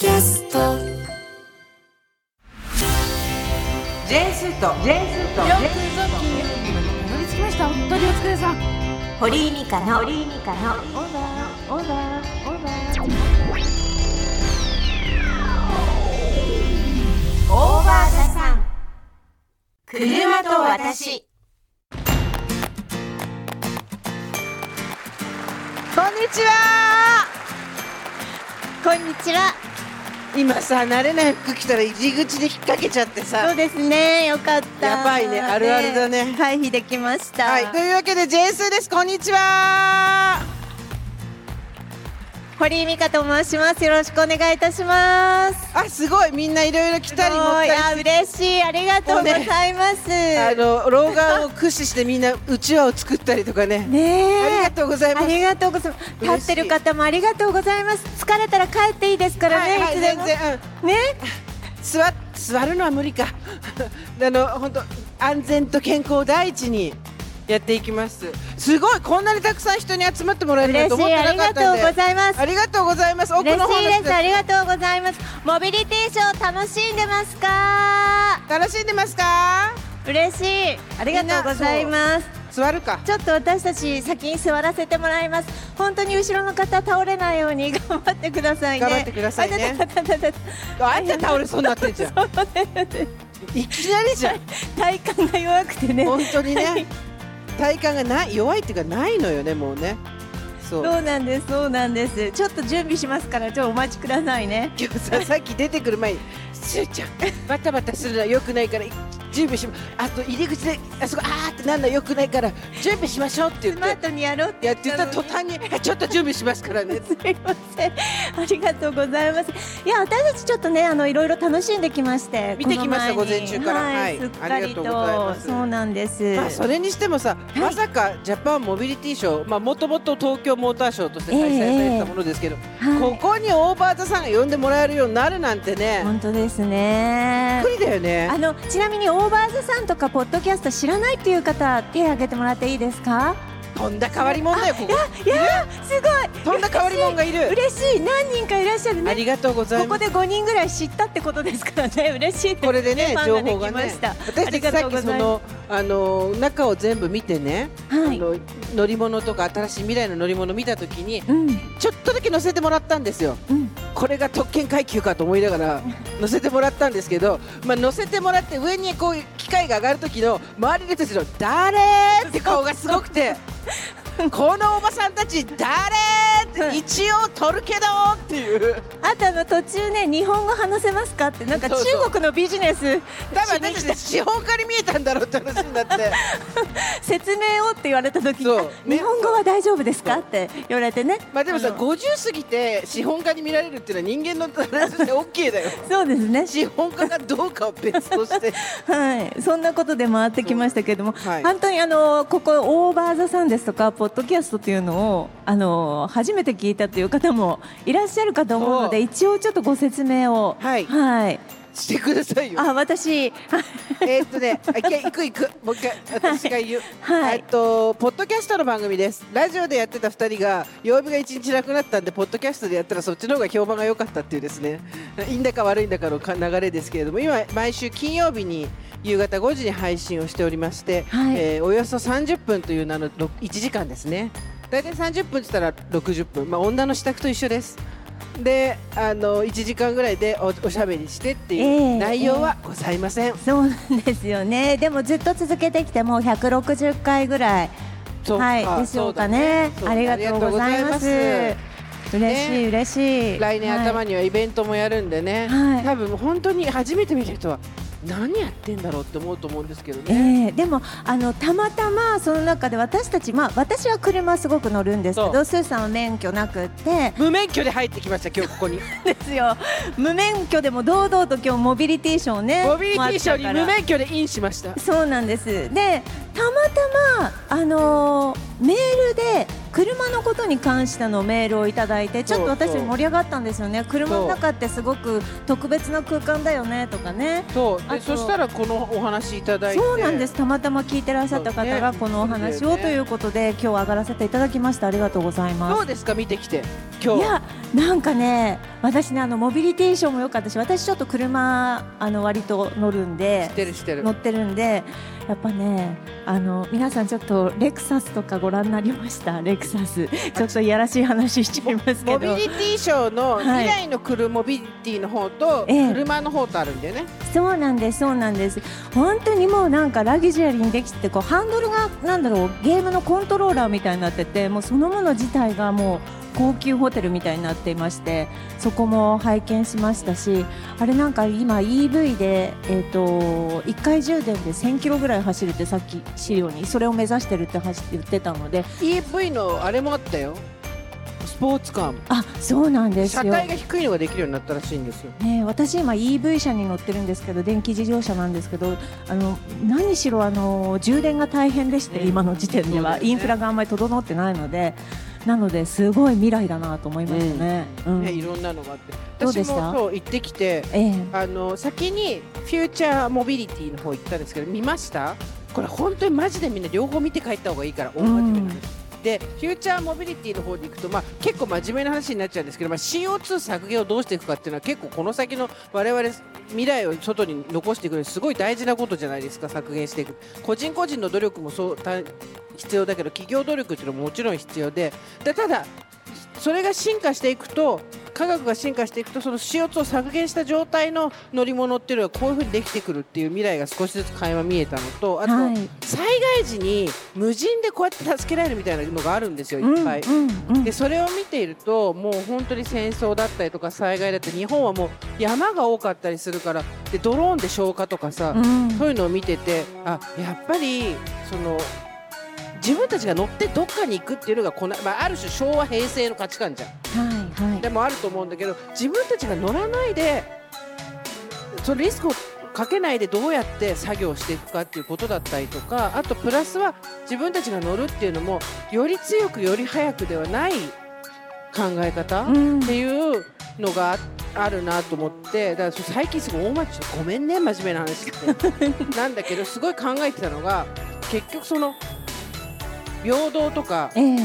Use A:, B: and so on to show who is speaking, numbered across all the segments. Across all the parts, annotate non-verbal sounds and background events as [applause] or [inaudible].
A: キャスト。
B: ジェーンスーとジェーンスーと
C: よくぞたどり着きました。本当にお疲れさん
D: 堀井美香の
C: 堀井美香の。オーダーオーダーオーダー
D: オーバーザさん。車と私。
B: こんにちは。
E: こんにちは。
B: 今さ慣れない服着たら入り口で引っ掛けちゃってさ
E: そうですね。よかった。
B: やばいねあるあるだね
E: 回避できました。
B: はいというわけでジェーンスーですこんにちは
E: 堀井美香と申します。よろしくお願いいたします。
B: あすごいみんないろいろ来たり持ったり
E: いや嬉しい。ありがとうございます。
B: あの老眼を駆使してみんなうちわを作ったりとかね
E: ねえ。
B: ありがとうございます
E: ありがとうございます。立ってる方もありがとうございます。疲れたら帰っていいですからね。
B: はいはい全然、うん、
E: ね。
B: 座座るのは無理か [laughs] あの本当安全と健康を第一にやっていきますすごいこんなにたくさん人に集まってもらえるなん
E: 嬉しい。
B: て思って
E: ありがとう
B: なかったんで
E: ございます。
B: ありがとうございます奥
E: 嬉しいです。ありがとうございます。モビリティショー楽しんでますか？
B: 楽しんでますか？
E: 嬉しい。ありがとうございます。
B: 座るか
E: ちょっと私たち先に座らせてもらいます。本当に後ろの方倒れないように [laughs] 頑張ってくださいね。
B: 頑張ってくださいね
E: あ
B: んた倒れそうになってんじゃん [laughs] いきなりじゃん [laughs]
E: 体幹が弱くてね。
B: 本当にね体幹がない弱いっていうかないのよねもうねそう
E: そうなんです、そうなんです。ちょっと準備しますから、ちょっとお待ちくださいね。
B: 今日ささっき出てくる前に「すーちゃんバタバタするのはよくないから準備しまあと入り口であそこあーってなんのはよくないから準備しましょう」って言
E: スマー
B: って
E: トにやろうって
B: やって言った途端に「あちょっと準備しますからね」[laughs]
E: すいません。ありがとうございます。いや、私たちちょっとね、あのいろいろ楽しんできまして。
B: 見てきました午前中から
E: はい、
B: はい
E: すっかり
B: ありがとうござい
E: と
B: ま。す
E: そうなんです。
B: まあそれにしてもさ、まさかジャパンモビリティショーまあもともと東京モーターショーとして開催されてたものですけど、
E: はい
B: ここにオーバーザさんが呼んでもらえるようになるなんてね
E: 本当ですね
B: びっくりだよね
E: あのちなみにオオーバーズさんとかポッドキャスト知らないっていう方手を挙げてもらっていいですか？
B: とんだ変わり者だよここ。
E: いやすごい。
B: とんだ変わり者がいる。
E: 嬉しい。何人かいらっしゃる。ね
B: ありがとうございます？
E: ここで5人ぐらい知ったってことですからね。嬉しい
B: これでね情報がね
E: きました。
B: 私たちさっきそのあの中を全部見てね、
E: はい。
B: あの乗り物とか新しい未来の乗り物見たときに
E: うん。
B: ちょっとだけ乗せてもらったんですよ。
E: うん。
B: これが特権階級かと思いながら乗せてもらったんですけど、まあ、乗せてもらって上にこう機械が上がる時の周りの人たちの「誰?」って顔がすごくて [laughs] [laughs] このおばさんたち誰？一応取るけどっていう。
E: あとあの途中ね日本語話せますかって。なんか中国のビジネス
B: 多分私たち資本家に見えたんだろうって話になって。[laughs]
E: 説明をって言われた時に
B: ね
E: 日本語は大丈夫ですかって言われてね。
B: まあでもさ
E: あの。
B: 50過ぎて資本家に見られるっていうのは人間の話として OK だよ。[laughs]
E: そうですね。
B: 資本家がどうかは別として。
E: はい、そんなことで回ってきましたけれども、
B: はい。
E: 本当にあのここオーバーザさんですとかポッドキャストというのをあの初めて聞いたという方もいらっしゃるかと思うので一応ちょっとご説明を。
B: はい。
E: はい、
B: してくださいよ
E: あ私 [laughs]
B: えーっとね、あ一回行く行く、もう一回私が言う。
E: はい
B: えっとポッドキャストの番組です。ラジオでやってた二人が曜日が一日なくなったんでポッドキャストでやったらそっちの方が評判が良かったっていうですね。いいんだか悪いんだかのか流れですけれども、今毎週金曜日に夕方5時に配信をしておりまして、
E: はい
B: えーおよそ30分という名の1時間ですね。大体30分って言ったら60分、まあ女の支度と一緒です。で、あの1時間ぐらいでおおしゃべりしてってい
E: ええ
B: う内容はございません。
E: そうなんですよね。でもずっと続けてきてもう160回ぐらい。はい。
B: あ
E: でしょうかね。
B: そうだ
E: ありがとうございます嬉しい、嬉しい。
B: 来年頭
E: に
B: にはイベントもやるんでね、
E: はい。
B: 多分本当に初めて見る人は何やってんだろうって思うと思うんですけど
E: え
B: ね。
E: えでもあのたまたまその中で私たちまあ私は車すごく乗るんですけ
B: そ
E: どスーさんは免許なくって。
B: 無免許で入ってきました今日ここに。[laughs]
E: ですよ。無免許でも堂々と今日モビリティショーね
B: モビリティショーに無免許でインしました。
E: そうなんです。でたまたまあのーメールで車のことに関してのメールをいただいてちょっと私盛り上がったんですよね。車の中ってすごく特別な空間だよねとかね。
B: そう。そしたらこのお話いただいて。
E: そうなんです。たまたま聞いてらっしゃった方がこのお話をということで今日上がらせていただきました。ありがとうございます。
B: どうですか。見てきて。今日。
E: いやなんかね私ねあのモビリティショーも良かったし私ちょっと車あの割と乗るんで乗ってるんでやっぱねあの皆さんちょっとレクサスとかご覧になりました？レクサス。ちょっといやらしい話しちゃいますけ
B: モ
E: ど
B: ビリティショーの
E: はい。
B: 未来の車モビリティの方と
E: ええ。
B: 車の方とあるんだよね、
E: そうなんですそうなんです。本当にもうなんかラグジュアリーにできてこうハンドルがなんだろうゲームのコントローラーみたいになっててもうそのもの自体がもう高級ホテルみたいになっていましてそこも拝見しましたしあれなんか今 EV で、えー、と1回充電で1000キロぐらい走るってさっき資料にそれを目指してるって走って言ってたので。
B: EV のあれもあったよ。ポーツカーも。
E: あそうなんですよ。
B: 車体が低いのができるようになったらしいんですよ。
E: ね、私今 EV 車に乗ってるんですけど電気自動車なんですけどあの何しろあの充電が大変でして、
B: うん
E: 今の時点では、
B: ね。
E: インフラがあんまり整ってないので。なのですごい未来だなと思いましたね。うん。
B: ねいろんなのがあって。私
E: どうでした？
B: もそう行ってきて
E: ええ。
B: あの先にフューチャーモビリティの方行ったんですけど見ました？これ本当にマジでみんな両方見て帰った方がいいから大真面目な話ででフューチャーモビリティの方に行くと、まあ、結構真面目な話になっちゃうんですけど、まあ、CO2 削減をどうしていくかっていうのは結構この先の我々未来を外に残していくのにすごい大事なことじゃないですか削減していく。個人個人の努力もそう必要だけど企業努力っていうのももちろん必要で。でただそれが進化していくと科学が進化していくとその CO2 を削減した状態の乗り物っていうのはこういうふうにできてくるっていう未来が少しずつ垣間見えたのとあと、
E: はい。
B: 災害時に無人でこうやって助けられるみたいなのがあるんですよいっぱい。
E: うんうんうん。
B: でそれを見ているともう本当に戦争だったりとか災害だったり日本はもう山が多かったりするからでドローンで消火とかさ、
E: うん。
B: そういうのを見ててあやっぱりその自分たちが乗ってどっかに行くっていうのがこの、まあ、ある種昭和平成の価値観じゃん。
E: はいはい。
B: でもあると思うんだけど自分たちが乗らないでそのリスクをかけないでどうやって作業していくかっていうことだったりとかあとプラスは自分たちが乗るっていうのもより強くより早くではない考え方、
E: うん。
B: っていうのがああるなと思ってだから最近すごい大町ごめんね真面目な話って。[laughs] なんだけどすごい考えてたのが結局その平等とか
E: ええ。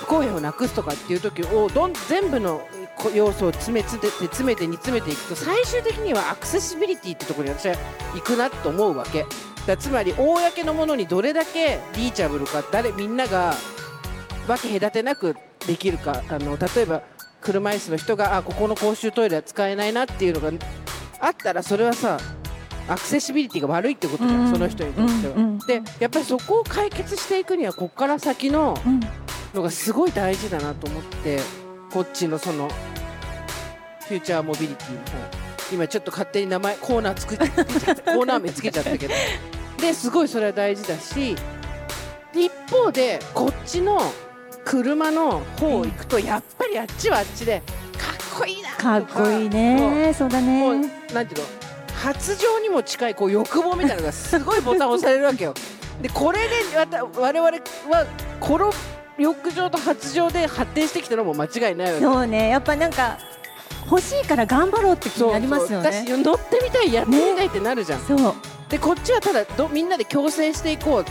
B: 不公平をなくすとかっていう時をどん全部のこ要素を詰め詰めて詰めて煮詰めていくと最終的にはアクセシビリティってところに私は行くなと思うわけ。だつまり公のものにどれだけリーチャブルか誰みんなが分け隔てなくできるかあの例えば車椅子の人があここの公衆トイレは使えないなっていうのがあったらそれはさアクセシビリティが悪いってことじゃん、
E: うん。
B: その人にとっては。
E: うんうん
B: でやっぱりそこを解決していくにはここから先の
E: うん。
B: のがすごい大事だなと思ってこっちのそのフューチャーモビリティの方。今ちょっと勝手に名前コーナー作っ [laughs] コーナー名つけちゃったけど。ですごいそれは大事だしで一方でこっちの車の方行くとやっぱりあっちはあっちでかっこいいなと
E: か。っこいいね。そうだ
B: もう
E: ね
B: なんていうの？発情にも近いこう欲望みたいなのがすごいボタン押されるわけよ。でこれで我々はこの欲情と発情で発展してきたのも間違いないわけ。
E: そうね。やっぱなんか欲しいから頑張ろうって気になりますよね。
B: そう。そう私乗ってみたいやってみたいってなるじゃん、
E: そう。
B: でこっちはただどみんなで共生していこう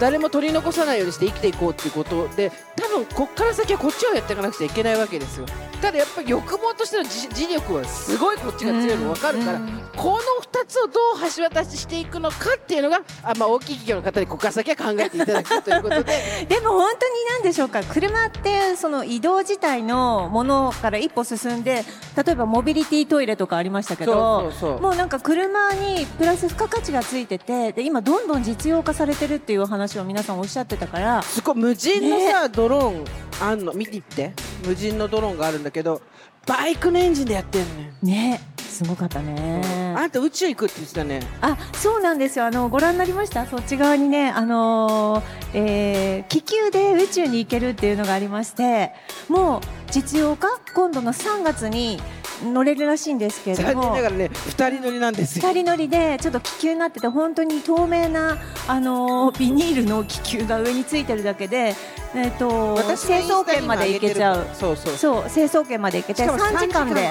B: 誰も取り残さないようにして生きていこうっていうことで多分こっから先はこっちをやっていかなくちゃいけないわけですよ。ただやっぱり欲望としての自自力はすごいこっちが強いの分かるから、
E: うん。
B: この2つをどう橋渡ししていくのかっていうのがあ、まあ、大きい企業の方にここから先は考えていただくということで。[laughs]
E: でも本当に何でしょうか？車ってその移動自体のものから一歩進んで例えばモビリティトイレとかありましたけどもうなんか車にプラス付加価値がついててで今どんどん実用化されてるっていう話を皆さんおっしゃってたから
B: すごい無人のさ、ドローンあんの？見ていって。無人のドローンがあるんだけどバイクのエンジンでやってんのよ、
E: ね。すごかったね。
B: あんた宇宙行くって言ってたね。
E: あそうなんですよ。あのご覧になりました？そっち側にねあのーえー気球で宇宙に行けるっていうのがありましてもう実用化？今度の3月に乗れるらしいんですけれど。
B: 残念
E: も
B: ながらね二人乗りなんですよ。
E: 二人乗りでちょっと気球になってて本当に透明なあのビニールの気球が上についてるだけで、えっと
B: 私のインスタ
E: 成層圏まで行けちゃう。
B: そうそう。
E: そう成層圏まで行けて
B: しかも
E: 3時間で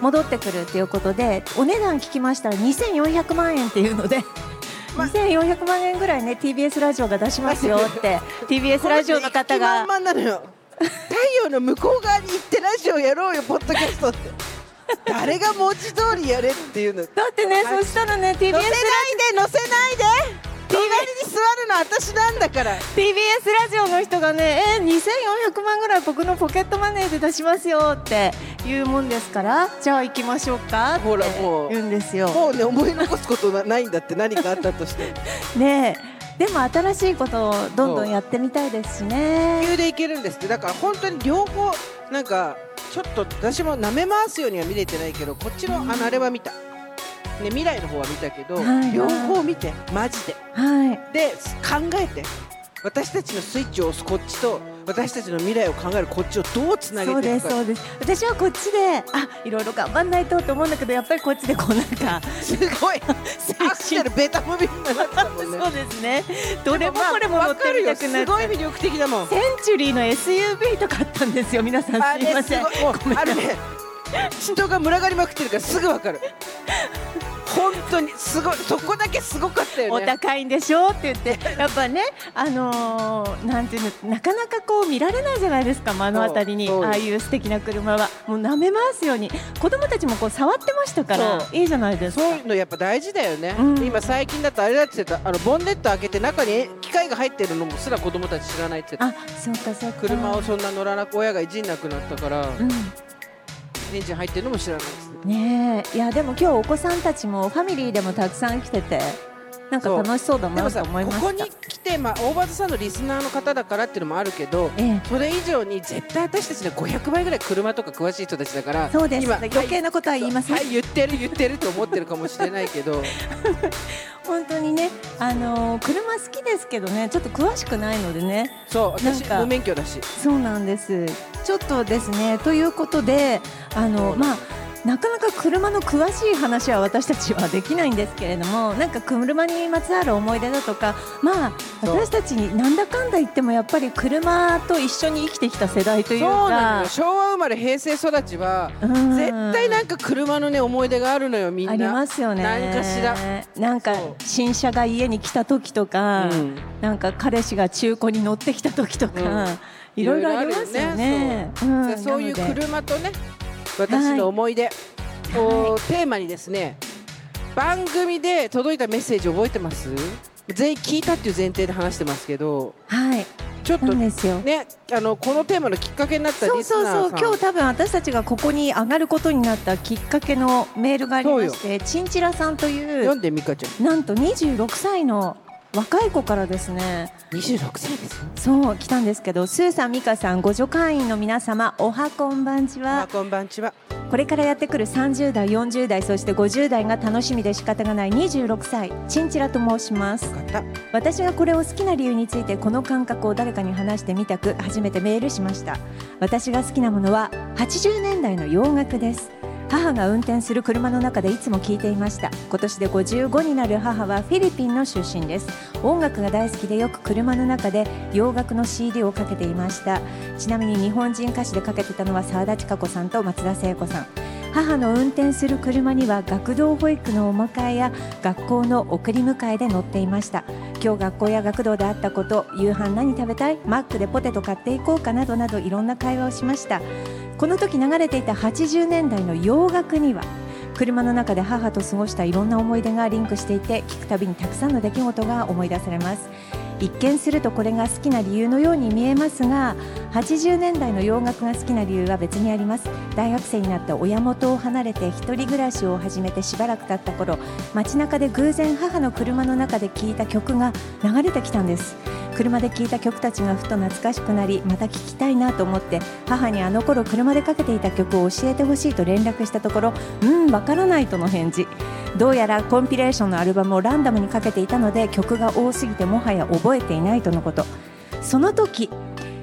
E: 戻ってくるっていうことでお値段聞きましたら2400万円っていうので。[laughs]
B: ま
E: 2400万円ぐらいね TBS ラジオが出しますよって [laughs] TBS ラジオの方が
B: 太陽の向こう側に行ってラジオやろうよポッドキャストって。誰が文字通りやれっていうの。乗
E: だってねそしたらね TBS
B: せないで乗せないで。隣に座るの私なんだから。
E: TBS ラジオの人がね、えー、2400万ぐらい僕のポケットマネーで出しますよって言うもんですからじゃあ行きましょうかって
B: ほらもう。
E: 言うんですよ。
B: もうね思い残すことなないんだって何かあったとして。[laughs]
E: ねえでも新しいことをどんどんやってみたいですしね。
B: 急でいけるんですって。だから本当に両方なんかちょっと私も舐め回すようには見れてないけどこっちのあのあれは見た、ね、未来の方は見たけど、
E: はいはい。
B: 両方見てマジで。
E: はい。
B: で考えて。私たちのスイッチを押すこっちと私たちの未来を考えるこっちをどうつなげ
E: そう
B: ていくか。
E: ですそうです。私はこっちであいろいろ頑張んないとと思うんだけどやっぱりこっちでこうなんか
B: すごい。アクセルベタ踏みになってたもんね。
E: そうですね。どれもこれも乗ってみたくなっ
B: すごい
E: て。
B: 魅力的だもん。
E: センチュリーの SUV とかあったんですよ。皆さん
B: あ
E: すいません。
B: あるね。人が群がりまくってるからすぐわかる本当にすごいそこだけすごかったよ
E: お
B: ね
E: 高いんでしょって言ってやっぱねあのーなんていうのなかなかこう見られないじゃないですか目の当たりに。ああいう素敵な車は。もう舐め回すように。子供たちもこう触ってましたからいいじゃないですか。
B: そういうのやっぱ大事だよね、
E: うん。
B: 今最近だとあれだって言ってたあのボンネット開けて中に機械が入ってるのもすら子供たち知らないって言ってた。
E: あそうかそうか。
B: 車をそんな乗らなく親がいじんなくなったから、
E: うん。
B: エンジン入ってるのも知らないです
E: ねえ。いやでも今日お子さんたちもファミリーでもたくさん来ててなんか楽しそうだなと思いました。
B: こに来て、まあ、大場さんのリスナーの方だからっていうのもあるけど
E: ええ。
B: それ以上に絶対私たちの500倍ぐらい車とか詳しい人たちだから
E: そうです。
B: 今
E: 余計なことは言いません、
B: はい言ってる言ってると思ってるかもしれないけど。[laughs]
E: 本当にねあのー車好きですけどねちょっと詳しくないのでね。
B: そう私無免許だし。
E: そうなんです。ちょっとですねということであのまあなかなか車の詳しい話は私たちはできないんですけれどもなんか車にまつわる思い出だとかまあ私たちになんだかんだ言ってもやっぱり車と一緒に生きてきた世代という
B: そうなの
E: か
B: よ。昭和生まれ平成育ちは
E: うん。
B: 絶対なんか車のね思い出があるのよみんな。
E: ありますよね。
B: 何かしら。
E: なんか新車が家に来た時とか、
B: うん。
E: なんか彼氏が中古に乗ってきた時とか、
B: うん。
E: いろいろありますよね。ん
B: でそう。いう車とね私の思い出。をテーマにですね番組で届いたメッセージ覚えてます？全員聞いたっていう前提で話してますけど。
E: はい。
B: ちょっと
E: なんですよ。
B: ねあのこのテーマのきっかけになった
E: そう
B: リスナーさん。
E: そうそう今日多分私たちがここに上がることになったきっかけのメールがありましてチンチラさんという
B: 読んでみかちゃん。
E: なんと26歳の若い子からですね。
B: 26歳ですよ
E: そう来たんですけどスーさん美香さんご助会員の皆様おはこんばんちは。
B: あこんばんちは。
E: これからやってくる30代40代そして50代が楽しみで仕方がない26歳チンチラと申します。
B: よかった。
E: 私がこれを好きな理由についてこの感覚を誰かに話してみたく初めてメールしました。私が好きなものは80年代の洋楽です母が運転する車の中でいつも聞いていました。今年で55になる母はフィリピンの出身です。音楽が大好きでよく車の中で洋楽の CD をかけていました。ちなみに日本人歌手でかけてたのは沢田千佳子さんと松田聖子さん。母の運転する車には学童保育のお迎えや学校の送り迎えで乗っていました。今日学校や学童であったこと夕飯何食べたい？マックでポテト買っていこうかなどなどいろんな会話をしました。この時流れていた80年代の洋楽には車の中で母と過ごしたいろんな思い出がリンクしていて聞くたびにたくさんの出来事が思い出されます。一見するとこれが好きな理由のように見えますが80年代の洋楽が好きな理由は別にあります。大学生になって親元を離れて一人暮らしを始めてしばらく経った頃街中で偶然母の車の中で聴いた曲が流れてきたんです。車で聴いた曲たちがふと懐かしくなりまた聴きたいなと思って母にあの頃車でかけていた曲を教えてほしいと連絡したところうんわからないとの返事。どうやらコンピレーションのアルバムをランダムにかけていたので曲が多すぎてもはや覚えていないとのこと。その時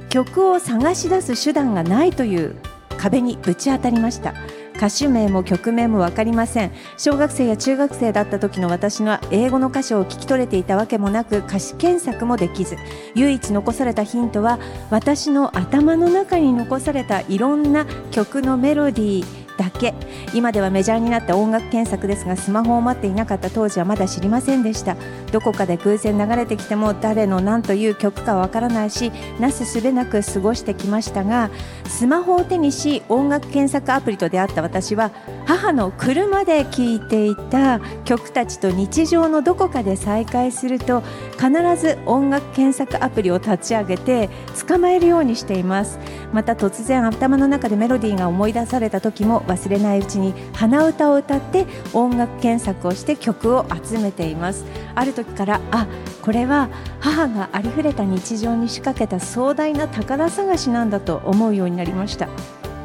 E: 曲を探し出す手段がないという壁にぶち当たりました。歌手名も曲名も分かりません。小学生や中学生だった時の私の英語の歌詞を聞き取れていたわけもなく歌詞検索もできず唯一残されたヒントは私の頭の中に残されたいろんな曲のメロディーだけ。今ではメジャーになった音楽検索ですがスマホを待っていなかった当時はまだ知りませんでした。どこかで偶然流れてきても誰の何という曲かわからないしなすすべなく過ごしてきましたがスマホを手にし音楽検索アプリと出会った私は母の車で聴いていた曲たちと日常のどこかで再会すると必ず音楽検索アプリを立ち上げて捕まえるようにしています。また突然頭の中でメロディーが思い出された時も忘れないうちに鼻歌を歌って音楽検索をして曲を集めています。ある時からあこれは母がありふれた日常に仕掛けた壮大な宝探しなんだと思うようになりました。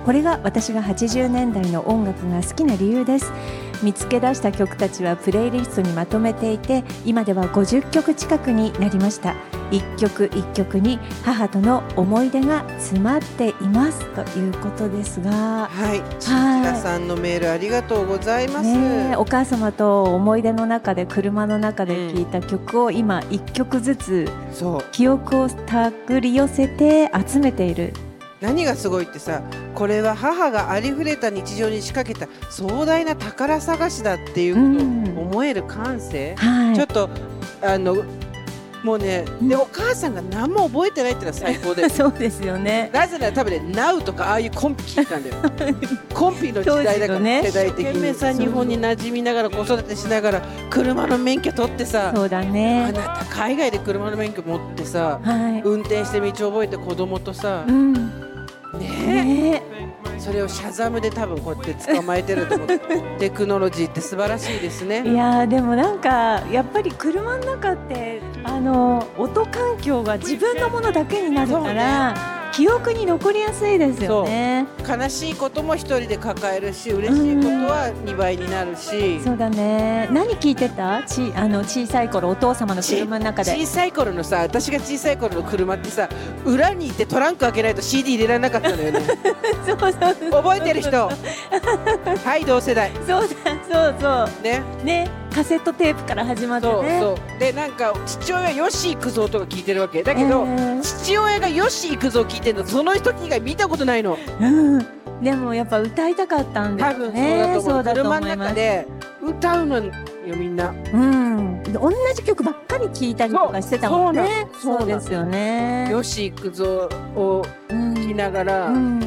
E: これが私が80年代の音楽が好きな理由です。見つけ出した曲たちはプレイリストにまとめていて今では50曲近くになりました。一曲一曲に母との思い出が詰まっています。ということですが。
B: はい、ちらさんのメールありがとうございます。
E: ねえお母様と思い出の中で車の中で聴いた曲を今一曲ずつ
B: そう、
E: 記憶を手繰り寄せて集めている。
B: 何がすごいってさ、これは母がありふれた日常に仕掛けた壮大な宝探しだっていうことを思える感性？
E: はい。
B: ちょっとあのもうね、でお母さんが何も覚えてないってのは最高で。[laughs]
E: そうですよね。
B: なぜなら多分ね、ナウとかああいうコンピ聞いたんだよ。[laughs] コンピの時代だから、
E: ね。
B: 世代的に。さ、日本に馴染みながら子育てしながら車の免許取ってさ、
E: そうだ
B: あ
E: ね
B: なた海外で車の免許持ってさ、
E: はい。
B: 運転して道覚えて子供とさ
E: う、ん
B: ねそれをシャザムで多分こうやって捕まえてると思う。テクノロジーって素晴らしいです
E: い
B: ね。
E: やーでもなんかやっぱり車の中ってあの音環境が自分のものだけになるから、記憶に残りやすいですよね。
B: 悲しいことも一人で抱えるし、嬉しいことは2倍になるし。
E: そうだね。何聞いてた？ちあの小さい頃お父様の車の中で。
B: 小さい頃のさ私が小さい頃の車ってさ裏に行ってトランク開けないと CD 入れられなかったのよね。[laughs]
E: そうそう
B: 覚えてる人？はい同世代。
E: そうだそうそ
B: ね。
E: うねカセットテープから始まってね。
B: そうでなんか父親ヨシ行くぞとか聞いてるわけ。だけど、
E: えー。
B: 父親がヨシ行くぞ聞いてるのその人以外見たことないの。
E: うん。でもやっぱ歌いたかったんです
B: 多分そう
E: ね
B: だと思う,、
E: そうだと思
B: 車の
E: います。
B: 中で歌うのよみんな。
E: うん。同じ曲ばっかり聴いたりとかしてたもんね。
B: そう
E: ですよね。
B: ヨシ行くぞを
E: うん
B: 聞きながら、
E: うん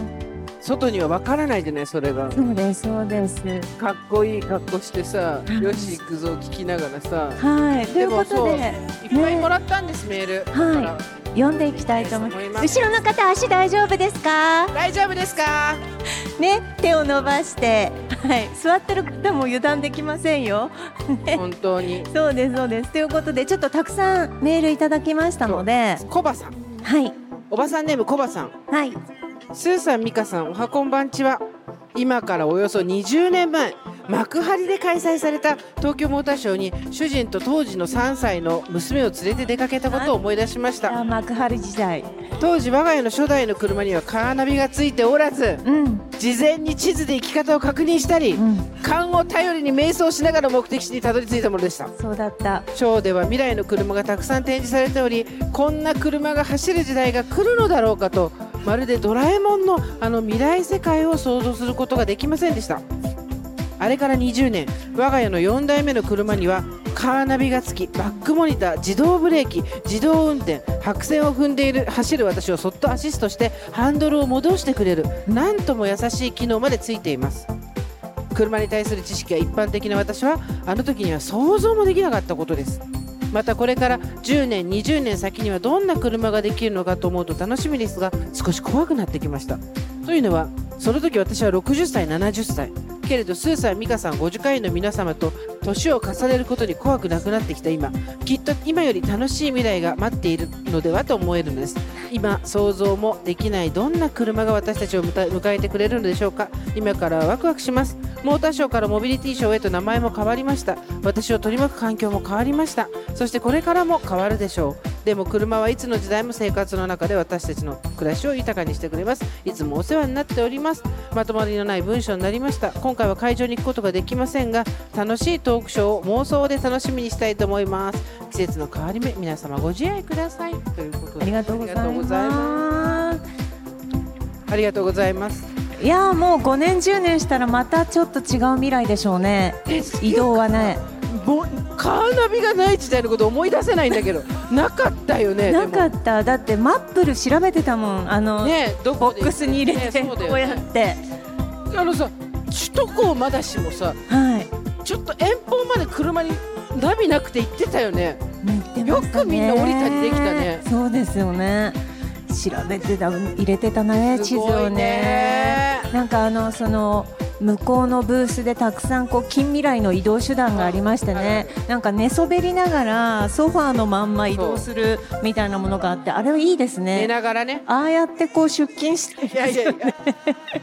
B: 外には分からないじゃないそれが。
E: そうですそうです。
B: かっこいい格好してさ
E: うん
B: ヨシ行くぞ聞きながらさ。
E: はい。ということで
B: いっぱいもらったんです、メール。
E: はい。読んでいきたいと思います
B: 思います。
E: 後ろの方足大丈夫ですか？
B: 大丈夫ですか？
E: ね手を伸ばして。はい。座ってる方も油断できませんよ。
B: 本当に。
E: そうですそうです。ということでちょっとたくさんメールいただきましたので。
B: コバさん。
E: はい。
B: おばさんネームコバさん。
E: はい
B: スーさん、ミカさん、おはこんばんちは。今からおよそ20年前幕張で開催された東京モーターショーに主人と当時の3歳の娘を連れて出かけたことを思い出しました。
E: あ幕張時代。
B: 当時我が家の初代の車にはカーナビがついておらず
E: うん。
B: 事前に地図で行き方を確認したり
E: うん。
B: 勘を頼りに瞑想しながら目的地にたどり着いたものでした。
E: そうだった。
B: ショーでは未来の車がたくさん展示されておりこんな車が走る時代が来るのだろうかとまるでドラえもんのあの未来世界を想像することができませんでした。あれから20年我が家の4代目の車にはカーナビがつきバックモニター自動ブレーキ自動運転白線を踏んでいる走る私をそっとアシストしてハンドルを戻してくれるなんとも優しい機能までついています。車に対する知識が一般的な私はあの時には想像もできなかったことです。またこれから10年20年先にはどんな車ができるのかと思うと楽しみですが少し怖くなってきました。というのはその時私は60歳70歳。けれどスーさん美香さん50回の皆様と年を重ねることに怖くなくなってきた。今きっと今より楽しい未来が待っているのではと思えるのです。今想像もできないどんな車が私たちを迎え迎えてくれるのでしょうか。今からワクワクします。モーターショーからモビリティショーへと名前も変わりました。私を取り巻く環境も変わりました。そしてこれからも変わるでしょう。でも車はいつの時代も生活の中で私たちの暮らしを豊かにしてくれます。いつもお世話になっております。まとまりのない文章になりました。今回は会場に行くことができませんが楽しいトークショーを妄想で楽しみにしたいと思います。季節の変わり目皆様ご自愛ください。ということで
E: ありがとうござい
B: ます。ありがとうございます。
E: いやーもう5年10年したらまたちょっと違う未来でしょうね。移動はね
B: カーナビがない時代のこと思い出せないんだけど [laughs] なかったよね
E: なか
B: で
E: った。だってマップル調べてたもん。あの、
B: もねどこで？
E: ボックスに入れて、
B: ね
E: こうやって。
B: あのさ首都高まだしもさ
E: はい。
B: ちょっと遠方まで車にナビなくて行ってたよね。
E: ね。
B: よくみんな降りたりできたね。
E: そうですよね。調べてた入れてたね地図をね。なんかあのその向こうのブースでたくさんこう近未来の移動手段がありましてね。なんか寝そべりながらソファーのまんま移動するみたいなものがあってあれはいいです
B: 寝
E: ね
B: ながらね。
E: ああやってこう出勤して
B: いやいやいや。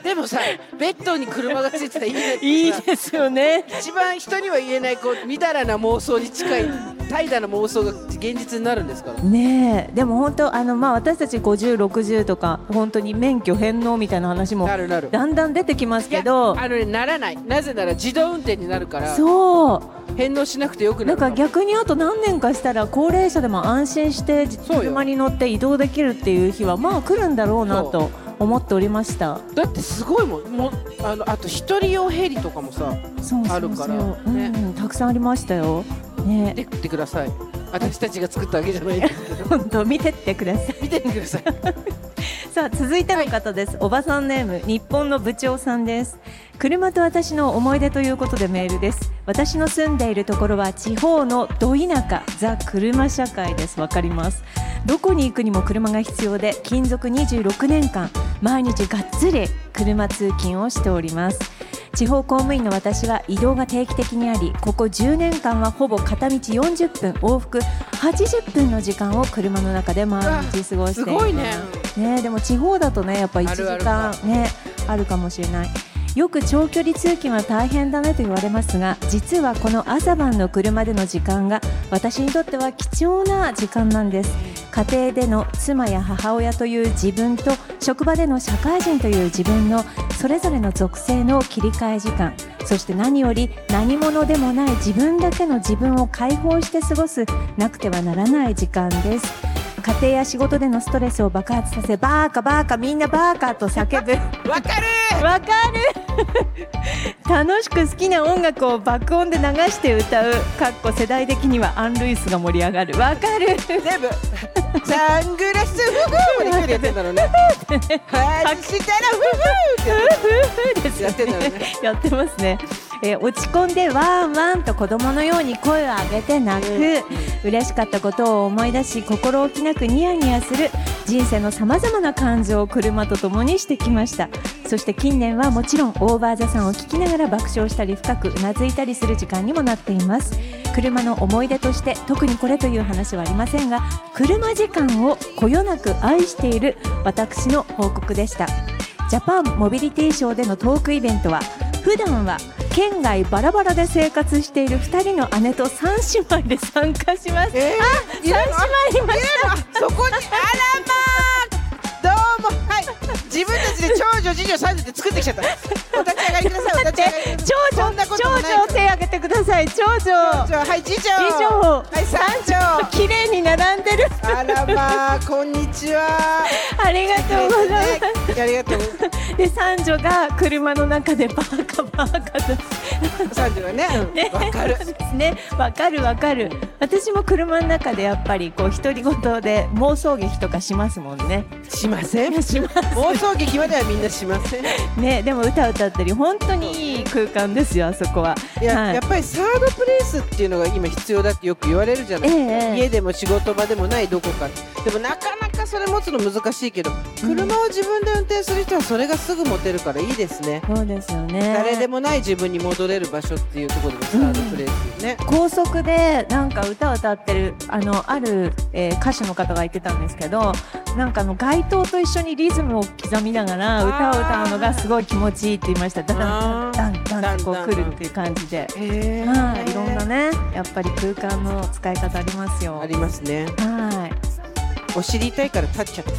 B: でもさベッドに車がついてたらいい
E: いいですよね。
B: 一番人には言えないこうみだらな妄想に近い怠惰な妄想が現実になるんですから。
E: ねえ。でも本当あのまあ私たち50、60とか本当に免許返納みたいな話も
B: なるなる。
E: だんだん出てきますけど。
B: あのねならない。なぜなら自動運転になるから
E: そう。
B: 返納しなくてよくな
E: なんか逆にあと何年かしたら高齢者でも安心して車に乗って移動できるっていう日はまあ来るんだろうなと思っておりました。
B: だってすごいもん。もうあのあと一人用ヘリとかもさ
E: そうそうそう。
B: あるから。
E: う
B: ね
E: ん、たくさんありましたよ。ね。
B: 見てってください。私たちが作ったわけじゃないですけど。[laughs]
E: 本当見てってください。
B: 見てってください
E: さあ続いての方です、おばさんネーム日本の部長さんです。車と私の思い出ということでメールです。私の住んでいるところは地方のど田舎ザ車社会です。わかります。どこに行くにも車が必要で勤続26年間毎日がっつり車通勤をしております地方公務員の私は移動が定期的にありここ10年間はほぼ片道40分往復80分の時間を車の中で毎日過ごしています。
B: すごいね。
E: ねでも地方だとねやっぱ1
B: あるある
E: 時間ねあるかもしれないよく長距離通勤は大変だねと言われますが実はこの朝晩の車での時間が私にとっては貴重な時間なんです。家庭での妻や母親という自分と職場での社会人という自分のそれぞれの属性の切り替え時間そして何より何者でもない自分だけの自分を解放して過ごすなくてはならない時間です。家庭や仕事でのストレスを爆発させバーカバーカみんなバーカと叫ぶ。[laughs]
B: わかる。
E: わかる。[laughs] 楽しく好きな音楽を爆音で流して歌う。かっこ世代的にはアン・ルイスが盛り上がる。わかる。
B: 全部。サングラスフフーまで来るやってんだろうね。[laughs] 外したらフフーってやってんだろうね。
E: やってますね、えー落ち込んでワンワンと子供のように声を上げて泣く、嬉しかったことを思い出し心置きなくニヤニヤする人生のさまざまな感情を車と共にしてきました。そして近年はもちろんオーバーザさんを聞きながら爆笑したり深くうなずいたりする時間にもなっています。車の思い出として特にこれという話はありませんが車時間をこよなく愛している私の報告でした。ジャパンモビリティショーでのトークイベントは普段は県外バラバラで生活している2人の姉と3姉妹で参加します、
B: えー、いるの
E: 3姉妹いました。
B: そこにあらま自分たちで長女次女三女って作ってきちゃった。お立ち上がりくださいお立ち上がり
E: 長女長女手挙げてください長女
B: はい次女。
E: 次女
B: はい三女。
E: 綺麗に並んでる。
B: あらまあこんにちは。
E: ありがとうございます。
B: ねありがとう。
E: で三女が車の中でバーカバーカと
B: 三女はねうんわ、かる。
E: ねわかるわかる。私も車の中でやっぱりこう独り言で妄想劇とかしますもんね。
B: しません。
E: します
B: 妄想劇まではみんなしません。い [laughs]
E: ねでも歌歌ったり本当にいい空間ですよあそこは。
B: や、
E: はい。
B: やっぱりサードプレイスっていうのが今必要だってよく言われるじゃない、
E: ええ。
B: 家でも仕事場でもないどこか。でもなかなかそれ持つの難しいけど車を自分で運転する人はそれがすぐ持てるからいいですね、
E: そうですよね。
B: 誰でもない自分に戻れる場所っていうところでのサードプレイスね、
E: 高速でなんか歌を歌ってるあのある、えー歌手の方が言ってたんですけどなんかあの街灯と一緒にリズムを刻みながら歌を歌うのがすごい気持ちいいって言いました。ダダンダンダンダンってこう来るっていう感じで。
B: へー。
E: はい、いろんなね、やっぱり空間の使い方ありますよ。
B: ありますね。
E: はい。
B: お尻痛いから立っちゃって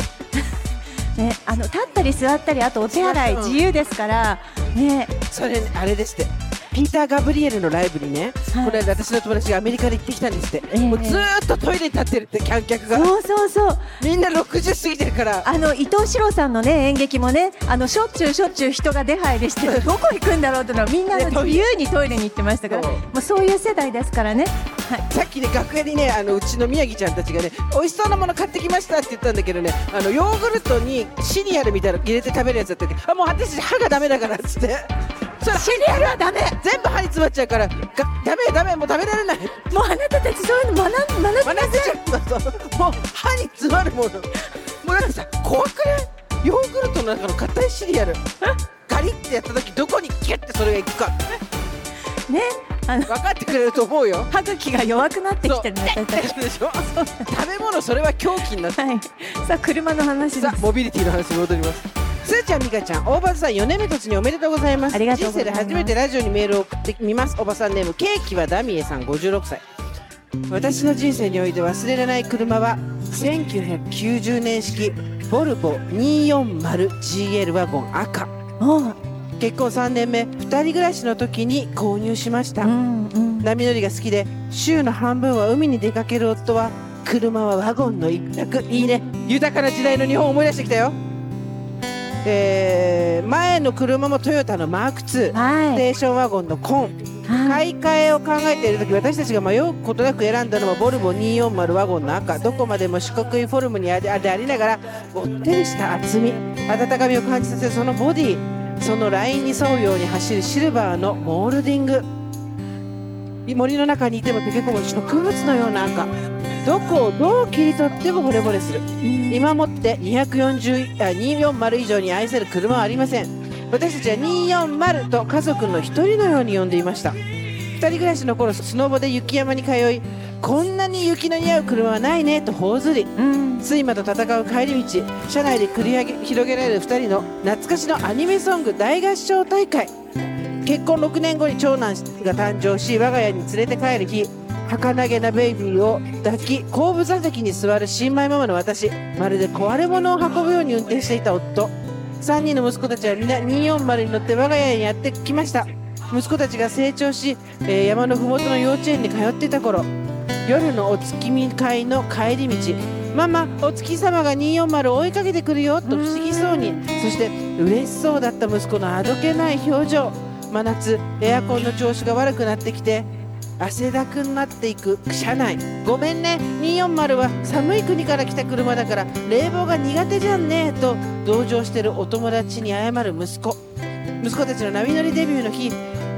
B: [laughs]
E: ね、あの立ったり座ったりあとお手洗い自由ですからね。
B: それあれですってピーター・ガブリエルのライブにね、
E: はい。
B: これ私の友達がアメリカで行ってきたんですって、
E: ええ。
B: もうずーっとトイレに立ってるって観客が。
E: そうそうそう。
B: みんな60過ぎてるから。
E: あの伊藤四郎さんのね演劇もねあのしょっちゅうしょっちゅう人が出入りして [laughs] どこ行くんだろうってのはみんな自由にトイレに行ってましたから。
B: そう。
E: もうそういう世代ですからね。はい。
B: さっきね楽屋にねあのうちの宮城ちゃんたちがね美味しそうなもの買ってきましたって言ったんだけどねあのヨーグルトにシリアルみたいなの入れて食べるやつだったけどあもう私歯がダメだからっつってそれシリアルはダメ。全部歯に詰まっちゃうからがダメダメもう食べられない。
E: もうあなたたちそういうの学ん学んで
B: 学んでちゃったもう歯に詰まるもの。もうなんかさ怖くない？ヨーグルトの中の硬いシリアル。ガリってやった時どこにギュッてそれがいくか
E: ね。あの
B: 分かってくれると思うよ。
E: 歯茎が弱くなってきてるね
B: そう。
E: 私たち
B: でしょ食べ物それは狂気になって
E: はい。さあ車の話です。
B: さあモビリティの話に戻ります。すーちゃんみかちゃん大場さん4年目突におめでとうございます。
E: ありがとうございます。
B: 人生で初めてラジオにメールを送ってみます。おばさんネームケーキはダミエさん56歳。私の人生において忘れられない車は1990年式ボルボ 240GL ワゴン赤結婚3年目2人暮らしの時に購入しました、
E: うんうん。
B: 波乗りが好きで週の半分は海に出かける夫は車はワゴンの一択。いいね。豊かな時代の日本を思い出してきたよ。えー前の車もトヨタのマーク2ス
E: はい。
B: テーションワゴンのコン。
E: はい。
B: 買い替えを考えている時私たちが迷うことなく選んだのはボルボ240ワゴンの赤。どこまでも四角いフォルムにありありながらぼってりした厚み。温かみを感じさせるそのボディそのラインに沿うように走るシルバーのモールディング。森の中にいても溶け込む植物のような赤どこをどう切り取っても惚れ惚れする。今もって240あ240以上に愛せる車はありません。私たちは240と家族の一人のように呼んでいました。二人暮らしの頃スノボで雪山に通いこんなに雪の似合う車はないねと頬ずり
E: うん。
B: 睡魔と戦う帰り道車内で繰り上げ広げられる2人の懐かしのアニメソング大合唱大会。結婚6年後に長男が誕生し我が家に連れて帰る日儚げなベイビーを抱き後部座席に座る新米ママの私まるで壊れ物を運ぶように運転していた夫。3人の息子たちは皆240に乗って我が家にやってきました。息子たちが成長し、えー山の麓の幼稚園に通っていた頃夜のお月見会の帰り道。ママお月様が240を追いかけてくるよと不思議そうに。そして嬉しそうだった息子のあどけない表情。真夏エアコンの調子が悪くなってきて汗だくになっていく車内。ごめんね240は寒い国から来た車だから冷房が苦手じゃんねと同情してるお友達に謝る息子。息子たちの波乗りデビューの日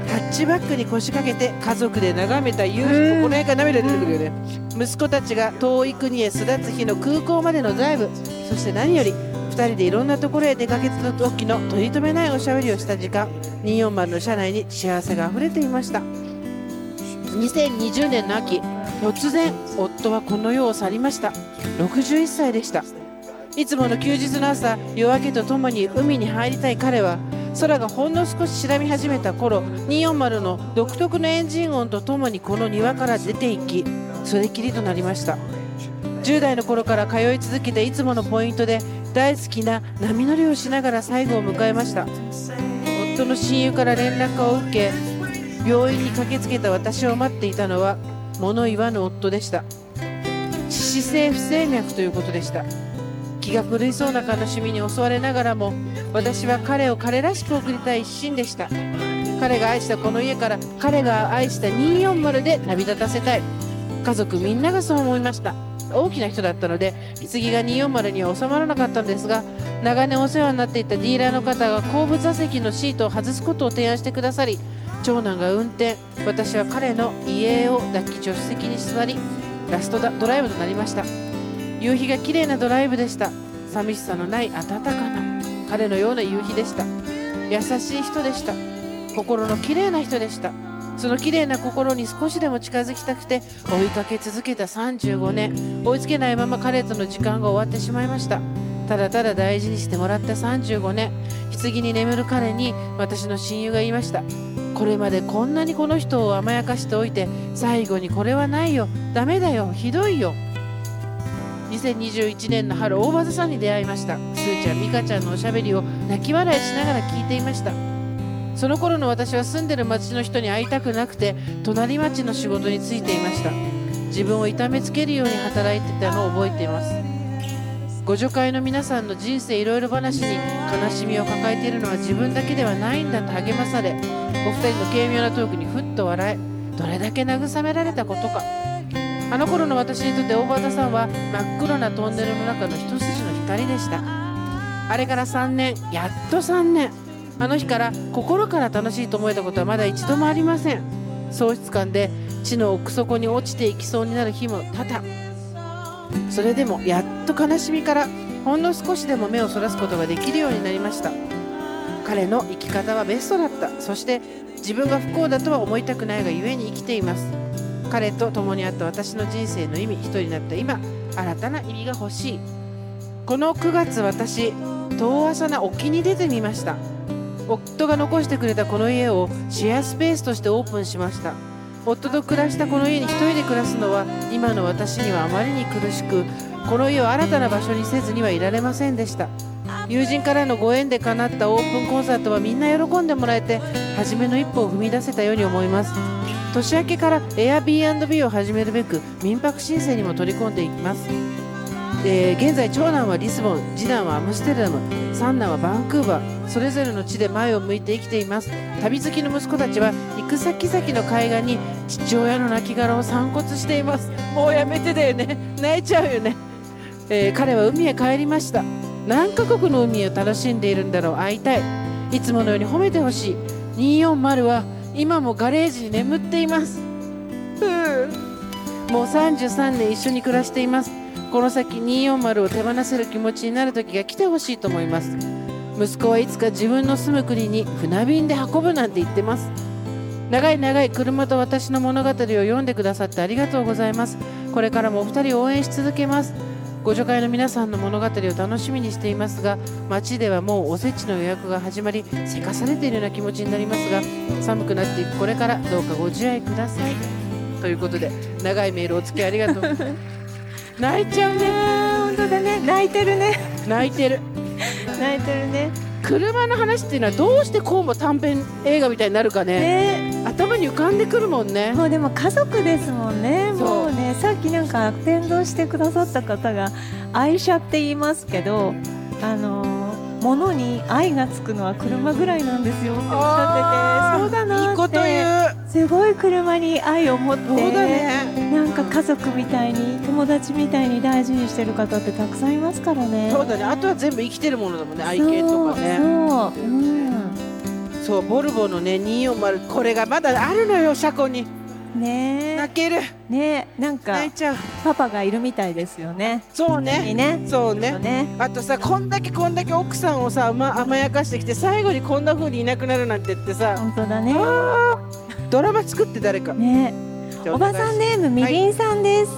B: タッチバックに腰掛けて家族で眺めた夕日この辺から涙出てくるよね。息子たちが遠い国へ巣立つ日の空港までのドライブそして何より2人でいろんなところへ出かけた時の取り留めないおしゃべりをした時間240の車内に幸せがあふれていました。2020年の秋突然夫はこの世を去りました。61歳でした。いつもの休日の朝夜明けとともに海に入りたい彼は空がほんの少し白み始めた頃240の独特のエンジン音とともにこの庭から出て行きそれきりとなりました。10代の頃から通い続けていつものポイントで大好きな波乗りをしながら最後を迎えました。夫の親友から連絡を受け病院に駆けつけた私を待っていたのは物言わぬ夫でした。致死性不整脈ということでした。気が狂いそうな悲しみに襲われながらも私は彼を彼らしく送りたい一心でした。彼が愛したこの家から彼が愛した240で旅立たせたい。家族みんながそう思いました。大きな人だったので棺が240には収まらなかったのですが長年お世話になっていたディーラーの方が後部座席のシートを外すことを提案してくださり長男が運転私は彼の家を抱き助手席に座りラストドライブとなりました。夕日が綺麗なドライブでした。寂しさのない温かな彼のような夕日でした。優しい人でした。心の綺麗な人でした。その綺麗な心に少しでも近づきたくて追いかけ続けた35年。追いつけないまま彼との時間が終わってしまいました。ただただ大事にしてもらった35年。棺に眠る彼に私の親友が言いました。これまでこんなにこの人を甘やかしておいて最後にこれはないよ。ダメだよ。ひどいよ。2021年の春大場さんに出会いました。すーちゃん美香ちゃんのおしゃべりを泣き笑いしながら聞いていました。その頃の私は住んでる町の人に会いたくなくて隣町の仕事に就いていました。自分を痛めつけるように働いてたのを覚えています。ご助会の皆さんの人生いろいろ話に悲しみを抱えているのは自分だけではないんだと励まされお二人の軽妙なトークにふっと笑えどれだけ慰められたことか。あの頃の私にとって大畑さんは真っ黒なトンネルの中の一筋の光でした。あれから3年やっと3年。あの日から心から楽しいと思えたことはまだ一度もありません。喪失感で地の奥底に落ちていきそうになる日も多々。それでもやっと悲しみからほんの少しでも目をそらすことができるようになりました。彼の生き方はベストだった。そして自分が不幸だとは思いたくないがゆえに生きています。彼と共にあった私の人生の意味一人になった。今新たな意味が欲しい。この9月私遠浅な沖に出てみました。夫が残してくれたこの家をシェアスペースとしてオープンしました。夫と暮らしたこの家に一人で暮らすのは今の私にはあまりに苦しくこの家を新たな場所にせずにはいられませんでした。友人からのご縁で叶ったオープンコンサートはみんな喜んでもらえて初めの一歩を踏み出せたように思います。年明けから Airbnb を始めるべく民泊申請にも取り込んでいきます。えー現在長男はリスボン次男はアムステルダム三男はバンクーバーそれぞれの地で前を向いて生きています。旅好きの息子たちは行く先々の海岸に父親の亡骸を散骨しています。もうやめてだよね。泣いちゃうよね、えー彼は海へ帰りました。何カ国の海を楽しんでいるんだろう。会いたい。いつものように褒めてほしい。240は今もガレージに眠っています。もう33年一緒に暮らしています。この先240を手放せる気持ちになる時が来てほしいと思います。息子はいつか自分の住む国に船便で運ぶなんて言ってます。長い長い車と私の物語を読んでくださってありがとうございます。これからもお二人を応援し続けますご助会の皆さんの物語を楽しみにしていますが街ではもうおせちの予約が始まりせかされているような気持ちになりますが寒くなっていくこれからどうかご自愛ください。ということで長いメールお付き合いありがとう。[laughs] 泣いちゃうね。
E: 本当だね。泣いてるね。
B: 泣いてる。[laughs]
E: 泣いてるね。
B: 車の話っていうのはどうしてこうも短編映画みたいになるかね。
E: ね。
B: 頭に浮かんでくるもんね。
E: もうでも家族ですもんね。もうねさっきなんか伝道してくださった方が愛車って言いますけどあのー物に愛がつくのは車ぐらいなんですよっておっしゃっててそうだなって
B: いいこと言う。
E: すごい車に愛を持って
B: ね。
E: なんか家族みたいに友達みたいに大事にしてる方ってたくさんいますからね。
B: そうだね。あとは全部生きてるものだもんね愛犬とかね。
E: そうそう、うん、
B: そうボルボのね240これがまだあるのよ車庫に
E: ね
B: 泣ける。
E: えねえ。なんか
B: 泣いちゃう。
E: パパがいるみたいですよね。
B: そう
E: いい
B: ね
E: ね。
B: そうね。
E: ね。
B: あとさこんだけこんだけ奥さんをさ、ま、甘やかしてきて最後にこんな風にいなくなるなんてってさ。
E: 本当だね。
B: ドラマ作って誰か。
E: ねおばさんネームみりんさんです、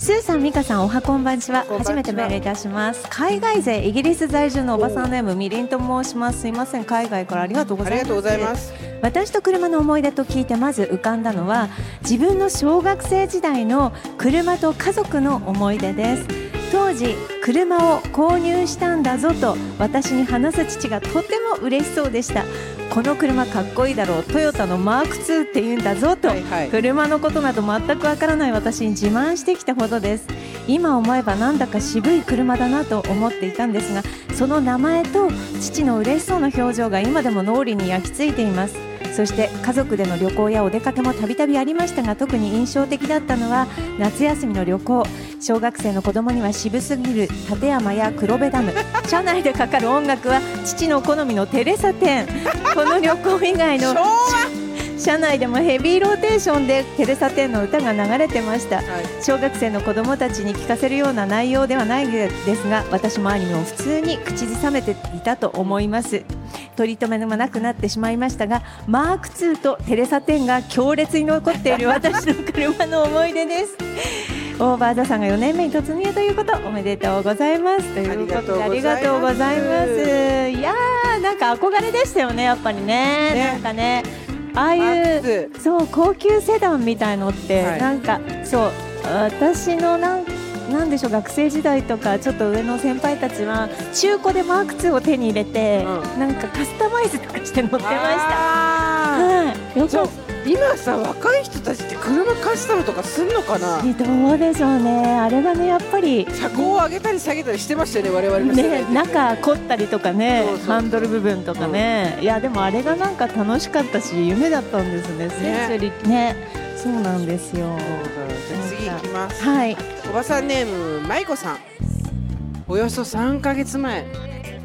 E: スーさん、ミカさん、おはこんばんちは。初めてメールいたします。海外勢、イギリス在住のおばさんネームみりんと申します。すいません、海外から。ありがとうございます私と車の思い出と聞いてまず浮かんだのは自分の小学生時代の車と家族の思い出です当時車を購入したんだぞと私に話す父がとても嬉しそうでしたこの車かっこいいだろうトヨタのマーク2って言うんだぞと、
B: はいはい。
E: 車のことなど全くわからない私に自慢してきたほどです。今思えばなんだか渋い車だなと思っていたんですがその名前と父の嬉しそうな表情が今でも脳裏に焼き付いていますそして家族での旅行やお出かけもたびたびありましたが特に印象的だったのは夏休みの旅行。小学生の子供には渋すぎる立山や黒部ダム。車内でかかる音楽は父の好みのテレサテンこの旅行以外の車内でもヘビーローテーションでテレサテンの歌が流れてました。
B: はい。
E: 小学生の子供たちに聞かせるような内容ではないですが私もアニメを普通に口ずさめていたと思います取り留めもなくなってしまいましたがマーク2とテレサ10が強烈に残っている私の車の思い出です。オーバーザさんが4年目に突入ということおめでとうございます。ということであ
B: あり
E: りがとう
B: ござ
E: いま
B: す。す
E: いやーなんか憧れでしたよねやっぱりね。
B: ね。
E: なんかねああいう
B: マーク2
E: そう高級セダンみたいのって、
B: はい。
E: なんかそう私のなんなんでしょう学生時代とかちょっと上の先輩たちは中古でマーク2を手に入れて、
B: う
E: なんかカスタマイズとかして乗ってました。
B: あ
E: はい、よ
B: 今さ若い人たちって車カスタムとかすんのかな？
E: た。どうでしょうね。あれがねやっぱり。
B: 車高を上げたり下げたりしてましたよね我々の世代
E: ね中凝ったりとかねハンドル部分とかね、いやでもあれがなんか楽しかったし夢だったんですね。センスリねそうなんですよ。
B: じゃあ次行きます
E: はい。
B: おばさんネームまいこさんおよそ3ヶ月前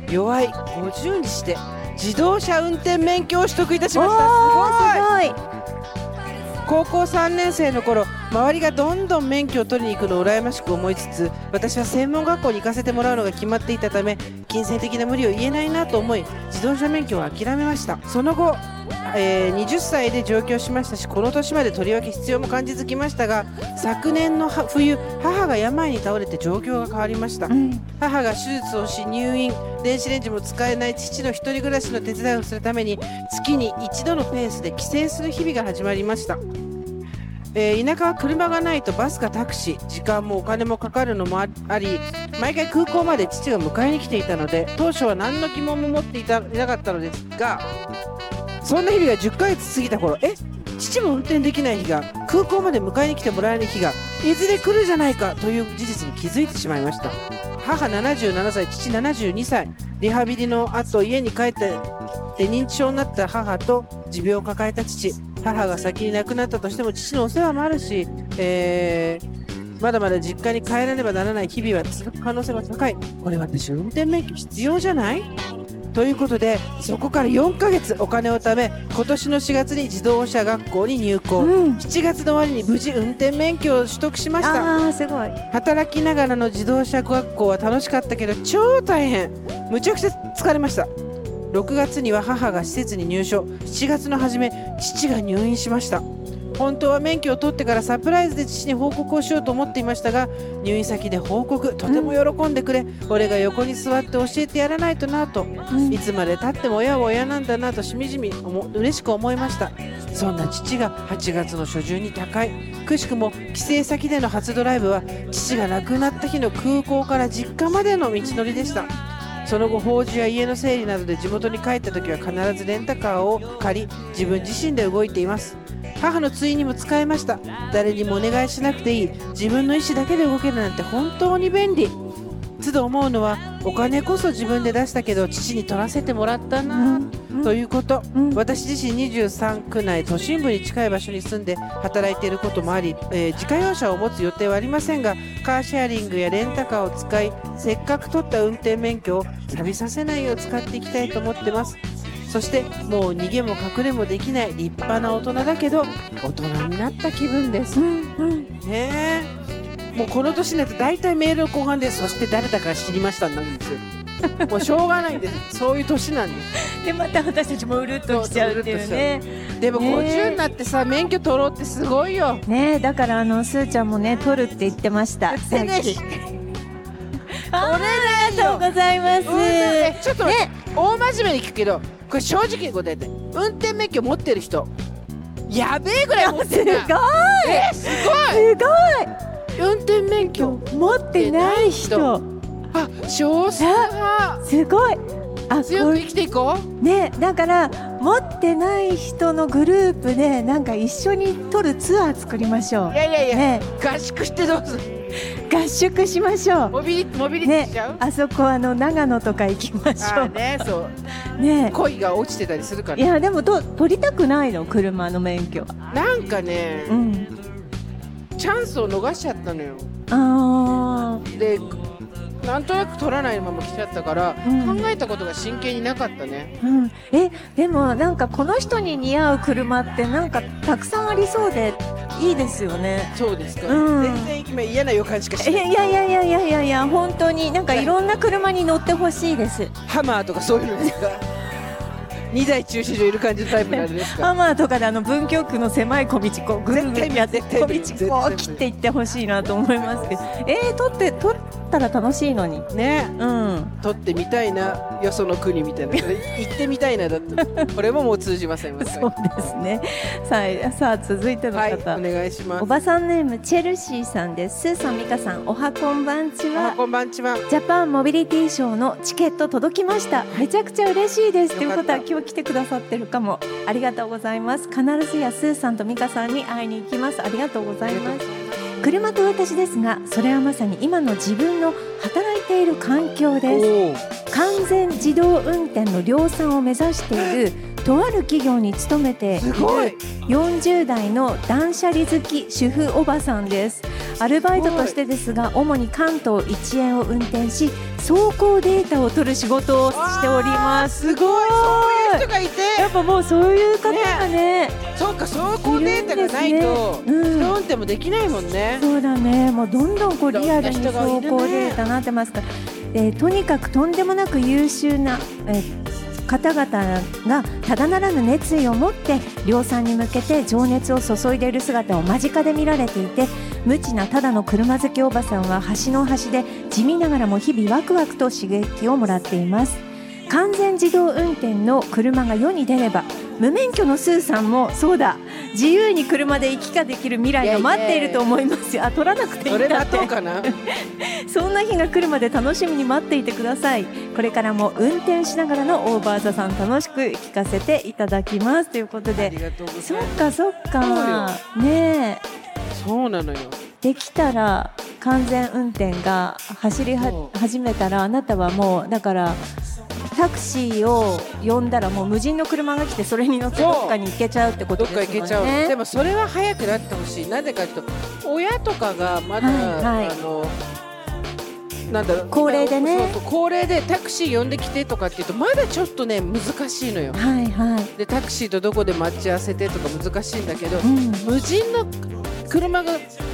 B: 弱い50にして自動車運転免許を取得いたしましたすごい
E: おーすごい。
B: 高校3年生の頃周りがどんどん免許を取りに行くのを羨ましく思いつつ私は専門学校に行かせてもらうのが決まっていたため金銭的な無理を言えないなと思い自動車免許を諦めましたその後、えー20歳で上京しましたしこの年までとりわけ必要も感じづきましたが昨年のは冬母が病に倒れて状況が変わりました。
E: うん。
B: 母が手術をし入院電子レンジも使えない父の一人暮らしの手伝いをするために月に一度のペースで帰省する日々が始まりました、えー田舎は車がないとバスかタクシー時間もお金もかかるのもああり毎回空港まで父が迎えに来ていたので当初は何の疑問も持っていたいなかったのですがそんな日々が10ヶ月過ぎた頃え父も運転できない日が空港まで迎えに来てもらえる日がいずれ来るじゃないかという事実に気づいてしまいました。母77歳父72歳リハビリの後家に帰って認知症になった母と持病を抱えた父母が先に亡くなったとしても父のお世話もあるし、えーまだまだ実家に帰らねばならない日々は続く可能性が高い。これ私運転免許必要じゃない？ということでそこから4ヶ月お金を貯め今年の4月に自動車学校に入校、
E: うん。
B: 7月の終わりに無事運転免許を取得しました。
E: すごい。
B: 働きながらの自動車学校は楽しかったけど超大変。むちゃくちゃ疲れました。6月には母が施設に入所。7月の初め父が入院しました本当は免許を取ってからサプライズで父に報告をしようと思っていましたが入院先で報告とても喜んでくれ、俺が横に座って教えてやらないとなと
E: うん。
B: いつまでたっても親は親なんだなとしみじみ思嬉しく思いました。そんな父が8月の初旬に他界。くしくも帰省先での初ドライブは父が亡くなった日の空港から実家までの道のりでした。その後法事や家の整理などで地元に帰った時は必ずレンタカーを借り自分自身で動いています母の通院にも使えました。誰にもお願いしなくていい。自分の意思だけで動けるなんて本当に便利。都度思うのはお金こそ自分で出したけど父に取らせてもらったな、ということ、
E: うん。
B: 私自身23区内都心部に近い場所に住んで働いていることもあり、えー自家用車を持つ予定はありませんがカーシェアリングやレンタカーを使いせっかく取った運転免許を錆びさせないよう使っていきたいと思ってますそしてもう逃げも隠れもできない立派な大人だけど大人になった気分です。ねえ。もうこの年になって大体メールの後半でそして誰だか知りましたなんですよ。[laughs] もうしょうがないんです。そういう年なんです。
E: でまた私たちもうるっとしちゃうっていうね。
B: でも
E: ねえ。
B: 50になってさ免許取ろうってすごいよ。
E: ねだからあのすーちゃんもね取るって言ってました。さっき。あありがとうございます。
B: えちょっと
E: ね。
B: 大真面目に聞くけどこれ正直に答えて。運転免許持ってる人やべえぐらい持っ
E: すごい。
B: えす
E: すごい。
B: ごい。運転免許
E: 持ってない人。
B: あ少数派。
E: すごい。あ
B: 強く生きていこう。
E: ねだから持ってない人のグループでなんか一緒に撮るツアー作りましょう。
B: いやいやいや、
E: ね。
B: 合宿してどうする？
E: 合宿しましょ
B: モビリモビリ
E: う？ねあそこあの長野とか行きまし
B: あ
E: ょ
B: ーねそう。
E: うね。
B: 恋が落ちてたりするから。
E: いやでもと取りたくないの車の免許は。
B: なんかね、
E: うん。
B: チャンスを逃しちゃったのよ。
E: あ
B: でなんとなく取らないまま来ちゃったから、
E: うん。
B: 考えたことが真剣になかったね。
E: ーうん。えでもなんかこの人に似合う車ってなんかたくさんありそうでいいですよね。
B: そうですか、
E: うん。
B: 全然今嫌な予感しかし
E: い
B: ない。
E: やいやいやいやいやいや本当になんかいろんな車に乗ってほしいです。
B: ハマーとかそういうのですか？[laughs] 2台駐車場いる感じのタイプのあれですか？
E: ハマーとかであの文京区の狭い小道こうぐるぐるやって小道こう切っていってほしいなと思いますけど。えー、取って取ったら楽しいのに。
B: ね。
E: うん。
B: 撮ってみたいなよその国みたいな。[laughs] 行ってみたいなだって。これももう通じません。
E: そうですね。さあさあ続いての
B: はい
E: 方、
B: お願いします。
E: おばさんネームチェルシーさんです。スーさん美香さんおはこんばんち
B: あ
E: は
B: こんばんちは。
E: ジャパンモビリティショーのチケット届きました。めちゃくちゃ嬉しいです。ということは今日来てくださってるかも。ありがとうございます。必ずやスーさんと美香さんに会いに行きます。ありがとうございます車と私ですがそれはまさに今の自分の働いている環境です。完全自動運転の量産を目指しているとある企業に勤めている
B: すごい。
E: 40代の断捨離好き主婦おばさんです。アルバイトとしてですが主に関東一円を運転し走行データを取る仕事をしております。
B: すごい。そういう人がいて。
E: やっぱもうそういう方がね
B: そうか走行データがないと
E: ね。うん。
B: 運転もできないもんね。
E: そうだね。もうどんどんこうリアルに走行データになってますから、えーとにかくとんでもなく優秀な、えー方々がただならぬ熱意を持って量産に向けて情熱を注いでいる姿を間近で見られていて無知なただの車好きおばさんは端の端で地味ながらも日々ワクワクと刺激をもらっています。完全自動運転の車が世に出れば無免許のスーさんもそうだ自由に車で行き来できる未来が待っていると思いますよ。あ取らなくていいんだって。
B: 待とうかな。[laughs]
E: そんな日が来るまで楽しみに待っていてください。これからも運転しながらのオーバーザさん楽しく聞かせていただきます。ということ
B: あり
E: でそっかそっか。ねえ。
B: そうなのよ。
E: できたら完全運転が走りは始めたらあなたはもうだからタクシーを呼んだらもう無人の車が来てそれに乗ってどっかに行けちゃうってこと
B: どっ
E: ですもんね。
B: か行けちゃう、でもそれは早くなってほしい。なぜかというと親とかがまだ、
E: はいはい。
B: あのなんだろう
E: 高齢でね。
B: 高齢でタクシー呼んできてとかっていうとまだちょっとね難しいのよ。
E: はいはい。
B: でタクシーとどこで待ち合わせてとか難しいんだけど
E: うん。
B: 無人の車が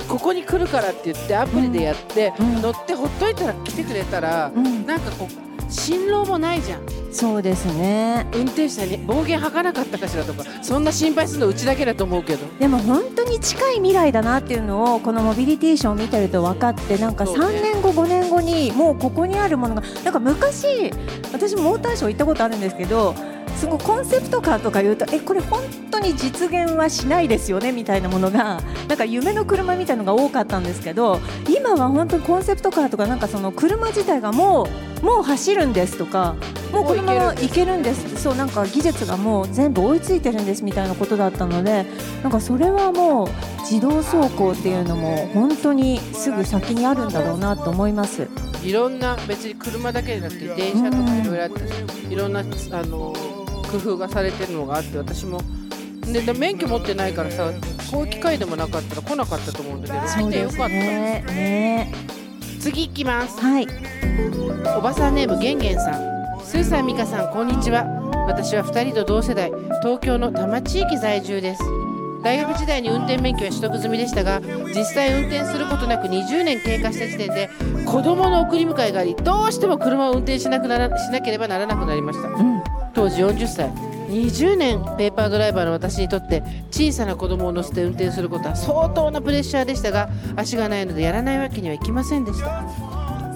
B: ここに来るからって言ってアプリでやって、
E: うん。
B: 乗ってほっといたら来てくれたら、
E: うん、
B: なんかこう辛労もないじゃん。
E: そうですね。
B: 運転手さんに暴言吐かなかったかしらとかそんな心配するのうちだけだと思うけど。
E: でも本当に近い未来だなっていうのをこのモビリティショーを見てると分かってなんか
B: そうね。
E: 3年後5年後にもうここにあるものがなんか昔私モーターショー行ったことあるんですけどすごいコンセプトカーとか言うとえこれ本当に実現はしないですよねみたいなものがなんか夢の車みたいなのが多かったんですけど今は本当にコンセプトカーとかなんかその車自体がもうもう走るんですとかもうこのまま行けるんですそうなんか技術がもう全部追いついてるんですみたいなことだったのでなんかそれはもう自動走行っていうのも本当にすぐ先にあるんだろうなと思います。
B: いろんな別に車だけじゃなくて電車とかいろいろあっていろんなあの工夫がされてるのがあって私も。でで免許持ってないからさこういう機会でもなかったら来なかったと思うんだけど。来てよかった、
E: ねね
B: 次行きます。
E: はい。
B: おばさんネームげんげんさん。スーさんみかさんこんにちは。私は2人と同世代。東京の多摩地域在住です。大学時代に運転免許は取得済みでしたが実際運転することなく20年経過した時点で子供の送り迎えがありどうしても車を運転しなくならしなければならなくなりました。
E: うん
B: 当時40歳。20年ペーパードライバーの私にとって小さな子供を乗せて運転することは相当なプレッシャーでしたが足がないのでやらないわけにはいきませんでした。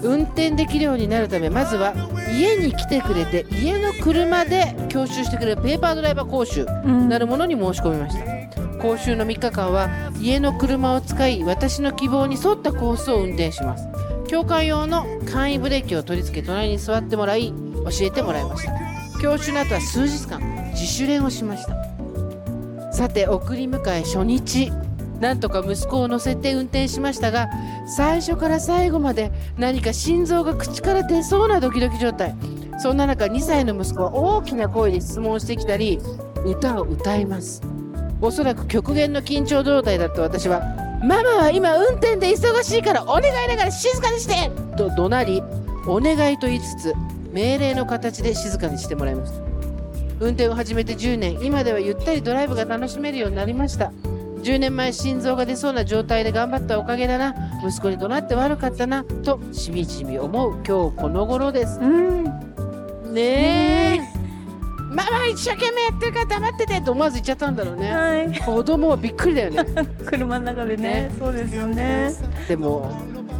B: 運転できるようになるためまずは家に来てくれて家の車で教習してくれるペーパードライバー講習
E: うん。
B: なるものに申し込みました。講習の3日間は家の車を使い私の希望に沿ったコースを運転します。教官用の簡易ブレーキを取り付け隣に座ってもらい教えてもらいました教習の後は数日間自主練をしました。さて送り迎え初日。なんとか息子を乗せて運転しましたが最初から最後まで何か心臓が口から出そうなドキドキ状態。そんな中2歳の息子は大きな声で質問してきたり歌を歌います。おそらく極限の緊張状態だった私は「ママは今運転で忙しいからお願いだから静かにして!」と怒鳴りお願いと言いつつ命令の形で静かにしてもらいました。運転を始めて10年今ではゆったりドライブが楽しめるようになりました。10年前心臓が出そうな状態で頑張ったおかげだな息子に怒鳴って悪かったなとしみじみ思う今日この頃です。
E: うん。
B: ねえ。ママ一生懸命やってるから黙っててと思わず言っちゃったんだろうね。
E: はい。
B: 子供はびっくりだよね。[laughs]
E: 車の中でね。
B: ね。
E: そうですよね。
B: でも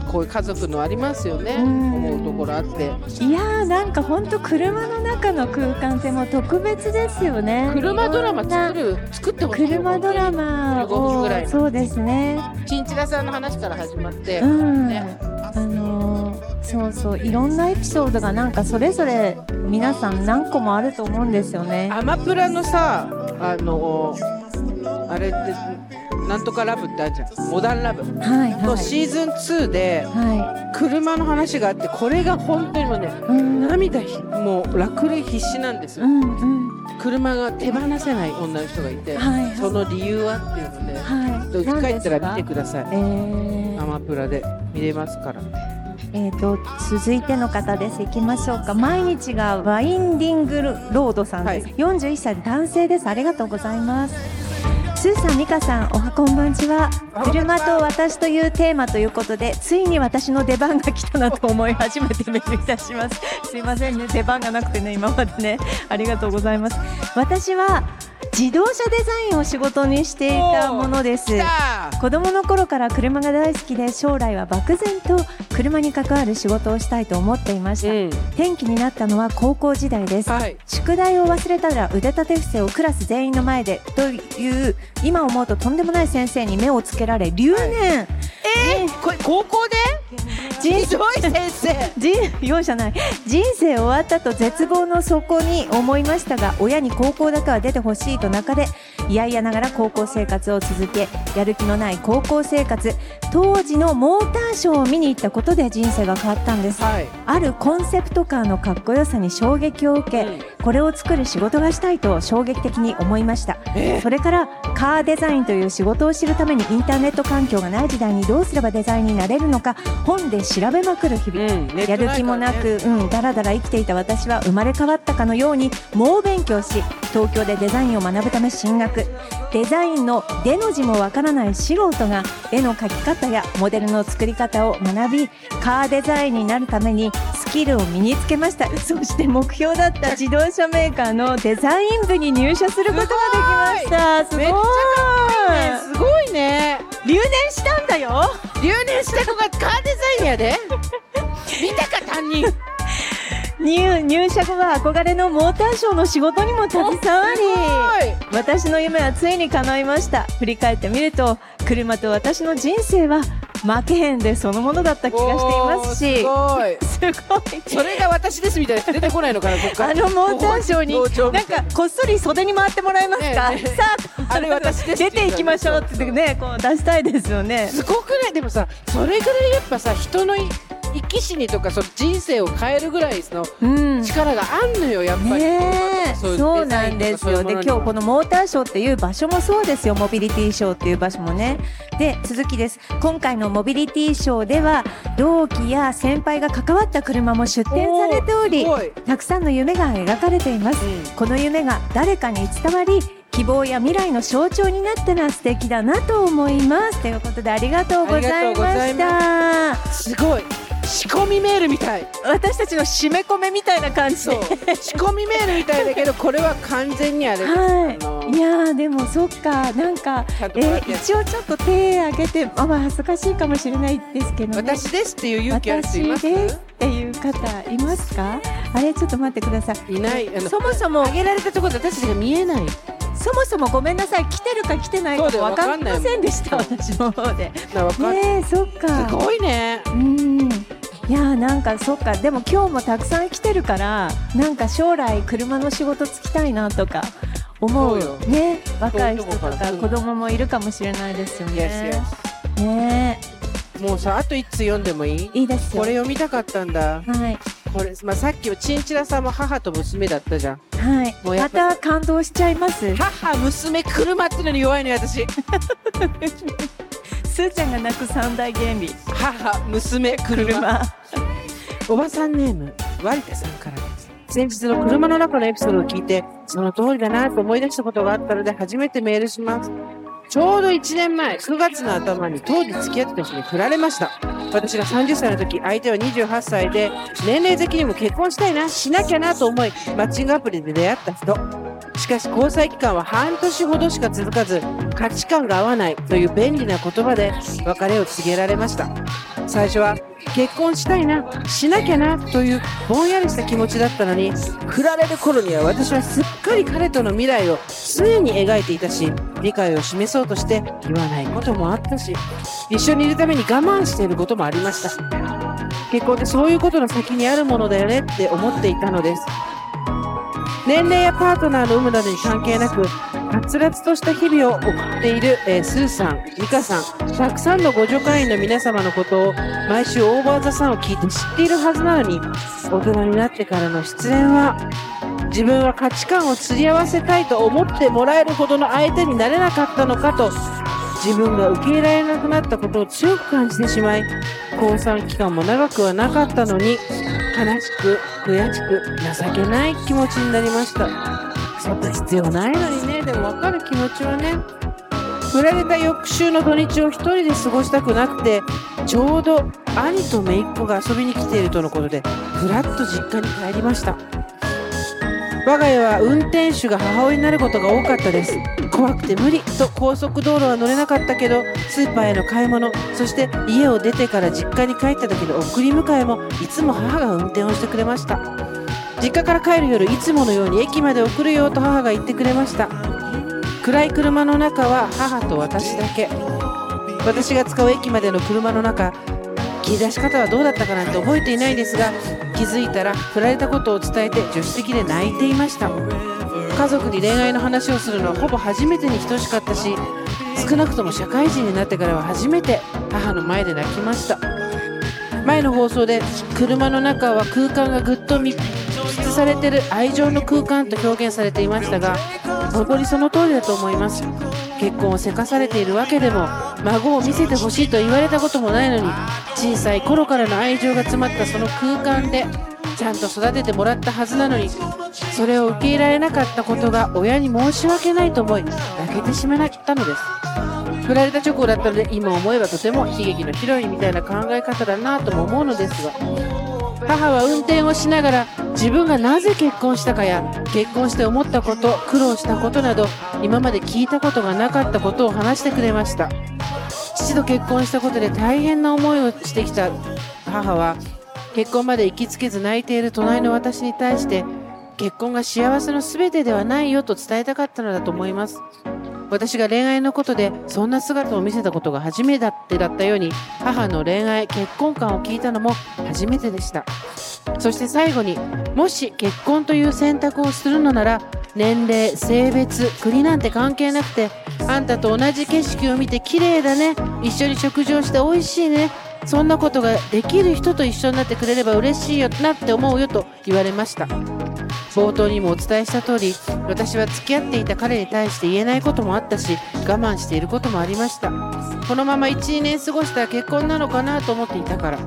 B: こういう家族のありますよね。
E: うん。
B: 思うところあって。
E: いやーなんか本当車の中の空間ってもう特別ですよね。
B: 車ドラマ作る作ってほしい
E: 車ドラマ
B: 15分ぐらい
E: をそうですね。
B: チンチラさんの話から始まって、
E: うん、
B: ね。
E: あのーそうそういろんなエピソードがなんかそれぞれ皆さん何個もあると思うんですよね。
B: アマプラのさあのあれってなんとかラブってあるじゃん。モダンラブ。
E: はいはい。
B: のシーズン2で
E: は
B: 車の話があってこれが本当にもうね
E: いうん。
B: 涙ひもう落泪必死なんですよ。
E: うんうん。
B: 車が手放せない女の人がいて、
E: はい。はい
B: その理由はっていうので
E: はい。
B: 家帰ったら見てください。
E: えー。
B: アマプラで見れますから。
E: えー、と続いての方です。いきましょうか。毎日がワインディングロードさんです、
B: はい。
E: 41歳男性です。ありがとうございますスーさん、ミカさん、おはこんばんちは。車と私というテーマということで、ついに私の出番が来たなと思い初めてメールいたします。すいませんね、出番がなくてね、今までね、ありがとうございます。私は自動車デザインを仕事にしていたものです。子供の頃から車が大好きで将来は漠然と車に関わる仕事をしたいと思っていました、
B: うん。
E: 転機になったのは高校時代です、
B: はい。
E: 宿題を忘れたら腕立て伏せをクラス全員の前でという今思うととんでもない先生に目をつけられ留年、
B: これ高校で？
E: 人
B: 生。[laughs]
E: 人容赦ない。人生終わったと絶望の底に思いましたが親に高校だけは出てほしいと中でいやいやながら高校生活を続けやる気のない高校生活当時のモーターショーを見に行ったことで人生が変わったんです
B: はい
E: あるコンセプトカーのかっこよさに衝撃を受け、
B: うん
E: これを作る仕事がしたいと衝撃的に思いました
B: え
E: それからカーデザインという仕事を知るためにインターネット環境がない時代にどうすればデザインになれるのか本で調べまくる日々、
B: うんネット
E: やる気もなく、うん、だらだら生きていた私は生まれ変わったかのように猛勉強し東京でデザインを学ぶため進学デザインの「で」の字もわからない素人が絵の描き方やモデルの作り方を学びカーデザインになるためにスキルを身につけました。そして目標だった自動車メーカーのデザイン部に入社することができました。すごい。
B: すごいね。
E: 留年したんだよ。
B: 留年した子がカーデザインやで。見たか担任
E: 入入社後は憧れのモーターショーの仕事にも携わり。
B: す
E: 私の夢はついに叶いました。振り返ってみると車と私の人生は負けへんでそのものだった気がしていますし。[laughs]
B: すごい。それが私ですみたいな人出てこないのかなこっから。[laughs]
E: あのモーターショーになんかこっそり袖に回ってもらえますか、
B: ねえねえ
E: さあ
B: あれ私です
E: 出ていきましょうってねこう出したいですよね
B: すごくないでもさそれぐらいやっぱさ人のい生き死にとかその人生を変えるぐらいの
E: うん。
B: 力があんのよやっぱり、
E: ねえ。
B: そう
E: なんですよ。で今日このモーターショーっていう場所もそうですよモビリティショーっていう場所もね。で続きです。今回のモビリティショーでは同期や先輩が関わった車も出展されておりたくさんの夢が描かれています、
B: うん。
E: この夢が誰かに伝わり希望や未来の象徴になったら素敵だなと思います。ということでありがとうございました。
B: すごい仕込みメールみたい。
E: 私たちの締め込めみたいな感じ。で
B: 仕込みメールみたいだけどこれは完全にあれ。です、
E: はいいやーでもそっか。なんかえー一応ちょっと手挙げてあまあ恥ずかしいかもしれないですけどね。
B: 私ですっていう勇気ある人います？
E: 私ですっていう方いますか？あれちょっと待ってください。
B: いない。
E: そもそも
B: 上げられたところで私たちが見えない。
E: そもそもごめんなさい。来てるか来てないか分かりませんでした。私の方で。ねえそっか。
B: すごいね。
E: うんいやーなんかそっか。でも今日もたくさん来てるからなんか将来車の仕事つきたいなとか思う。
B: よ。
E: ね。若い人と
B: か
E: 子供もいるかもしれないですよね。
B: Yes
E: ね。
B: もうさあと一通読んでもいい？
E: いいですよ。
B: これ読みたかったんだ。
E: はい。
B: これ、まあ、さっきはチンチラさんも母と娘だったじゃん。
E: はい。ま
B: もうやっぱ
E: た感動しちゃいます。
B: 母娘車ってのに弱いのよ私 [laughs]
E: すーちゃんが泣く三大原理。
B: 母娘車。
E: 車。
B: おばさんネーム割田さんからです。先日の車の中のエピソードを聞いてその通りだなと思い出したことがあったので初めてメールします。ちょうど1年前9月の頭に当時付き合ってた人に振られました。私が30歳の時相手は28歳で年齢的にも結婚したいなしなきゃなと思いマッチングアプリで出会った人しかし交際期間は半年ほどしか続かず価値観が合わないという便利な言葉で別れを告げられました。最初は結婚したいなしなきゃなというぼんやりした気持ちだったのに振られる頃には私はすっかり彼との未来を常に描いていたし理解を示そうとして言わないこともあったし一緒にいるために我慢していることもありました。結婚ってそういうことの先にあるものだよねって思っていたのです。年齢やパートナーの有無などに関係なくはつらつとした日々を送っている、えースーさん、ミカさん、たくさんのご助会員の皆様のことを毎週オーバーザさんを聞いて知っているはずなのに大人になってからの出演は自分は価値観を釣り合わせたいと思ってもらえるほどの相手になれなかったのかと自分が受け入れられなくなったことを強く感じてしまい交際期間も長くはなかったのに悲しく悔しく情けない気持ちになりました。そんな必要ないのにね。でも分かる気持ちはね振られた翌週の土日を1人で過ごしたくなくてちょうど兄と姪っ子が遊びに来ているとのことでふらっと実家に帰りました。我が家は運転手が母親になることが多かったです。怖くて無理。と高速道路は乗れなかったけどスーパーへの買い物そして家を出てから実家に帰った時の送り迎えもいつも母が運転をしてくれました。実家から帰る夜いつものように駅まで送るよと母が言ってくれました。暗い車の中は母と私だけ。私が使う駅までの車の中切り出し方はどうだったかなんて覚えていないですが気づいたら振られたことを伝えて助手席で泣いていました。家族に恋愛の話をするのはほぼ初めてに等しかったし少なくとも社会人になってからは初めて母の前で泣きました。前の放送で車の中は空間がぐっと密室されてる愛情の空間と表現されていましたが本当にその通りだと思います。結婚をせかされているわけでも孫を見せてほしいと言われたこともないのに小さい頃からの愛情が詰まったその空間でちゃんと育ててもらったはずなのにそれを受け入れられなかったことが親に申し訳ないと思い泣けてしまったのです。振られた直後だったので今思えばとても悲劇のヒロインみたいな考え方だなとも思うのですが母は運転をしながら自分がなぜ結婚したかや結婚して思ったこと苦労したことなど今まで聞いたことがなかったことを話してくれました。父と結婚したことで大変な思いをしてきた母は結婚まで行きつけず泣いている隣の私に対して結婚が幸せの全てではないよと伝えたかったのだと思います。私が恋愛のことでそんな姿を見せたことが初めてだったように母の恋愛結婚観を聞いたのも初めてでした。そして最後にもし結婚という選択をするのなら年齢性別国なんて関係なくてあんたと同じ景色を見て綺麗だね。一緒に食事をして美味しいね。そんなことができる人と一緒になってくれれば嬉しいよなって思うよと言われました。冒頭にもお伝えした通り私は付き合っていた彼に対して言えないこともあったし我慢していることもありました。このまま12年過ごしたら結婚なのかなと思っていたから。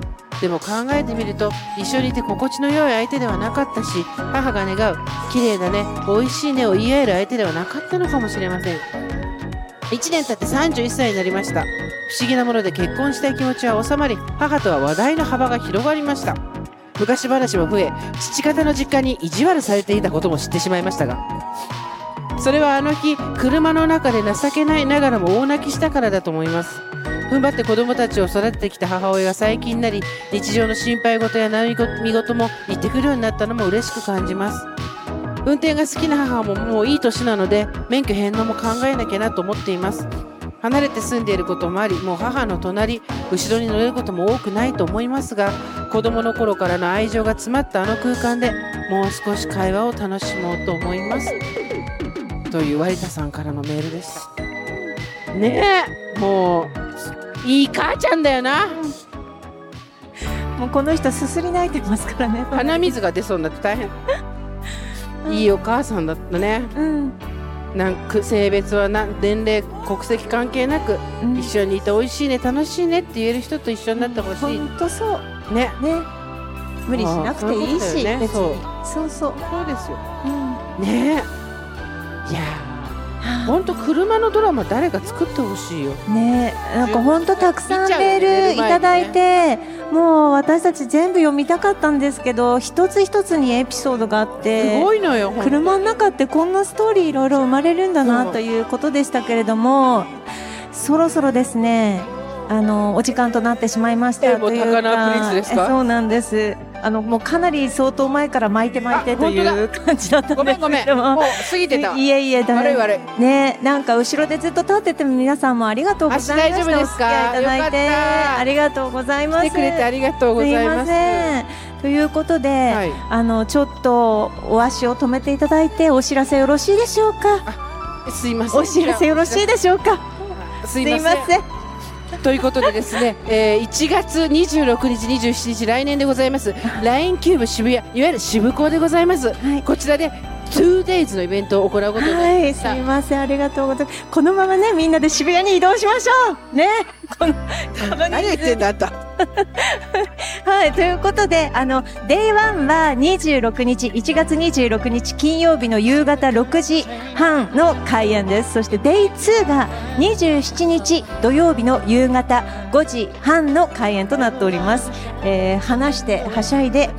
B: でも考えてみると一緒にいて心地の良い相手ではなかったし母が願う綺麗だね美味しいねを言い合える相手ではなかったのかもしれません。1年経って31歳になりました。不思議なもので結婚したい気持ちは収まり母とは話題の幅が広がりました。昔話も増え父方の実家に意地悪されていたことも知ってしまいましたが。それはあの日車の中で情けないながらも大泣きしたからだと思います。踏ん張って子供たちを育ててきた母親が最近になり日常の心配事や悩み事も言ってくるようになったのも嬉しく感じます。運転が好きな母ももういい年なので免許返納も考えなきゃなと思っています。離れて住んでいることもありもう母の隣後ろに乗れることも多くないと思いますが子供の頃からの愛情が詰まったあの空間でもう少し会話を楽しもうと思います。という割田さんからのメールでしたねえもういい母ちゃんだよな。
E: もうこの人すすり泣いてますからね。
B: 鼻水が出そうになって大変。いいお母さんだったね。
E: うん。
B: なんか性別はな年齢国籍関係なく、
E: うん。
B: 一緒にいて美味しいね楽しいねって言える人と一緒になってほしい、
E: 本当そう。
B: ね。
E: ね。無理しなくていいし、
B: あーそう
E: そう。そう、
B: そう。ですよ。
E: うん、
B: ね。いやーほんと車のドラマ誰か作ってほしいよ。
E: ねなんか本当たくさんメールいただい
B: 寝
E: て、もう私たち全部読みたかったんですけど一つ一つにエピソードがあっ
B: す
E: て
B: ごいのよ
E: 車の中ってこんなストーリーいろいろ生まれるんだなということでしたけれどもそろそろですねあのお時間となってしまいましたという
B: か？
E: えそうなんですあのもうかなり相当前から巻いて巻いてとい
B: あ
E: う感じだった
B: ご
E: んです
B: めんごめん。
E: も
B: もう過ぎてた。
E: いえいえだ
B: 悪い悪い。
E: ねなんか後ろでずっと立ってても皆さんもありがとうございました。
B: 足大丈夫ですか？
E: お付き合いいただいて
B: よかった。
E: ありがとうございます。
B: 来てくれてありがとうございます。
E: すいません。ということで、
B: はい。
E: あのちょっとお足を止めていただいてお知らせよろしいでしょうか？
B: すいません。
E: お知らせよろしいでしょうか？
B: すいませんということでですね、えー、1月26日27日来年でございます。LINE キューブ渋谷いわゆる渋港でございます、
E: はい。
B: こちらで 2days のイベントを行うことにな
E: はい、
B: りますした、
E: みません、ありがとうございます。このままね、みんなで渋谷に移動しましょう。ね、この、
B: 何言ってんだあんた [laughs]
E: はい、ということで、あの、Day1 は26日、1月26日金曜日の夕方6時半の開演です。そして Day2 が27日土曜日の夕方5時半の開演となっております。えー、話して、はしゃいで、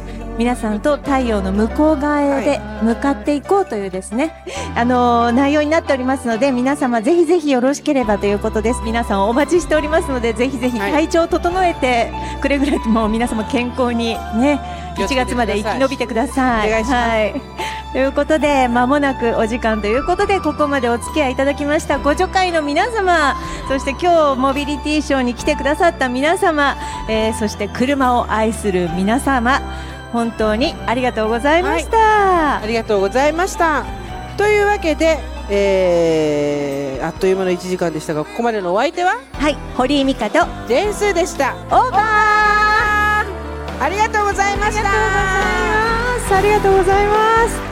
E: 皆さんと太陽の向こう側へ向かっていこうというですね、あのー内容になっておりますので皆様ぜひぜひよろしければということです。皆さんお待ちしておりますのでぜひぜひ
B: はい。
E: 体調を整えてくれぐれも皆様健康にね1
B: 気をつけてください。
E: 月まで生き延びてください。
B: い
E: はい。ということで間もなくお時間ということでここまでお付き合いいただきましたご助会の皆様そして今日モビリティショーに来てくださった皆様、えーそして車を愛する皆様本当にありがとうございました。
B: ありがとうございました。というわけで、えー、あっという間の1時間でしたがここまでのお相手は？
E: はい、堀井美香と
B: ジェーンスーでした。
E: オーバー。
B: ありがとうございました。
E: ありがとうございます。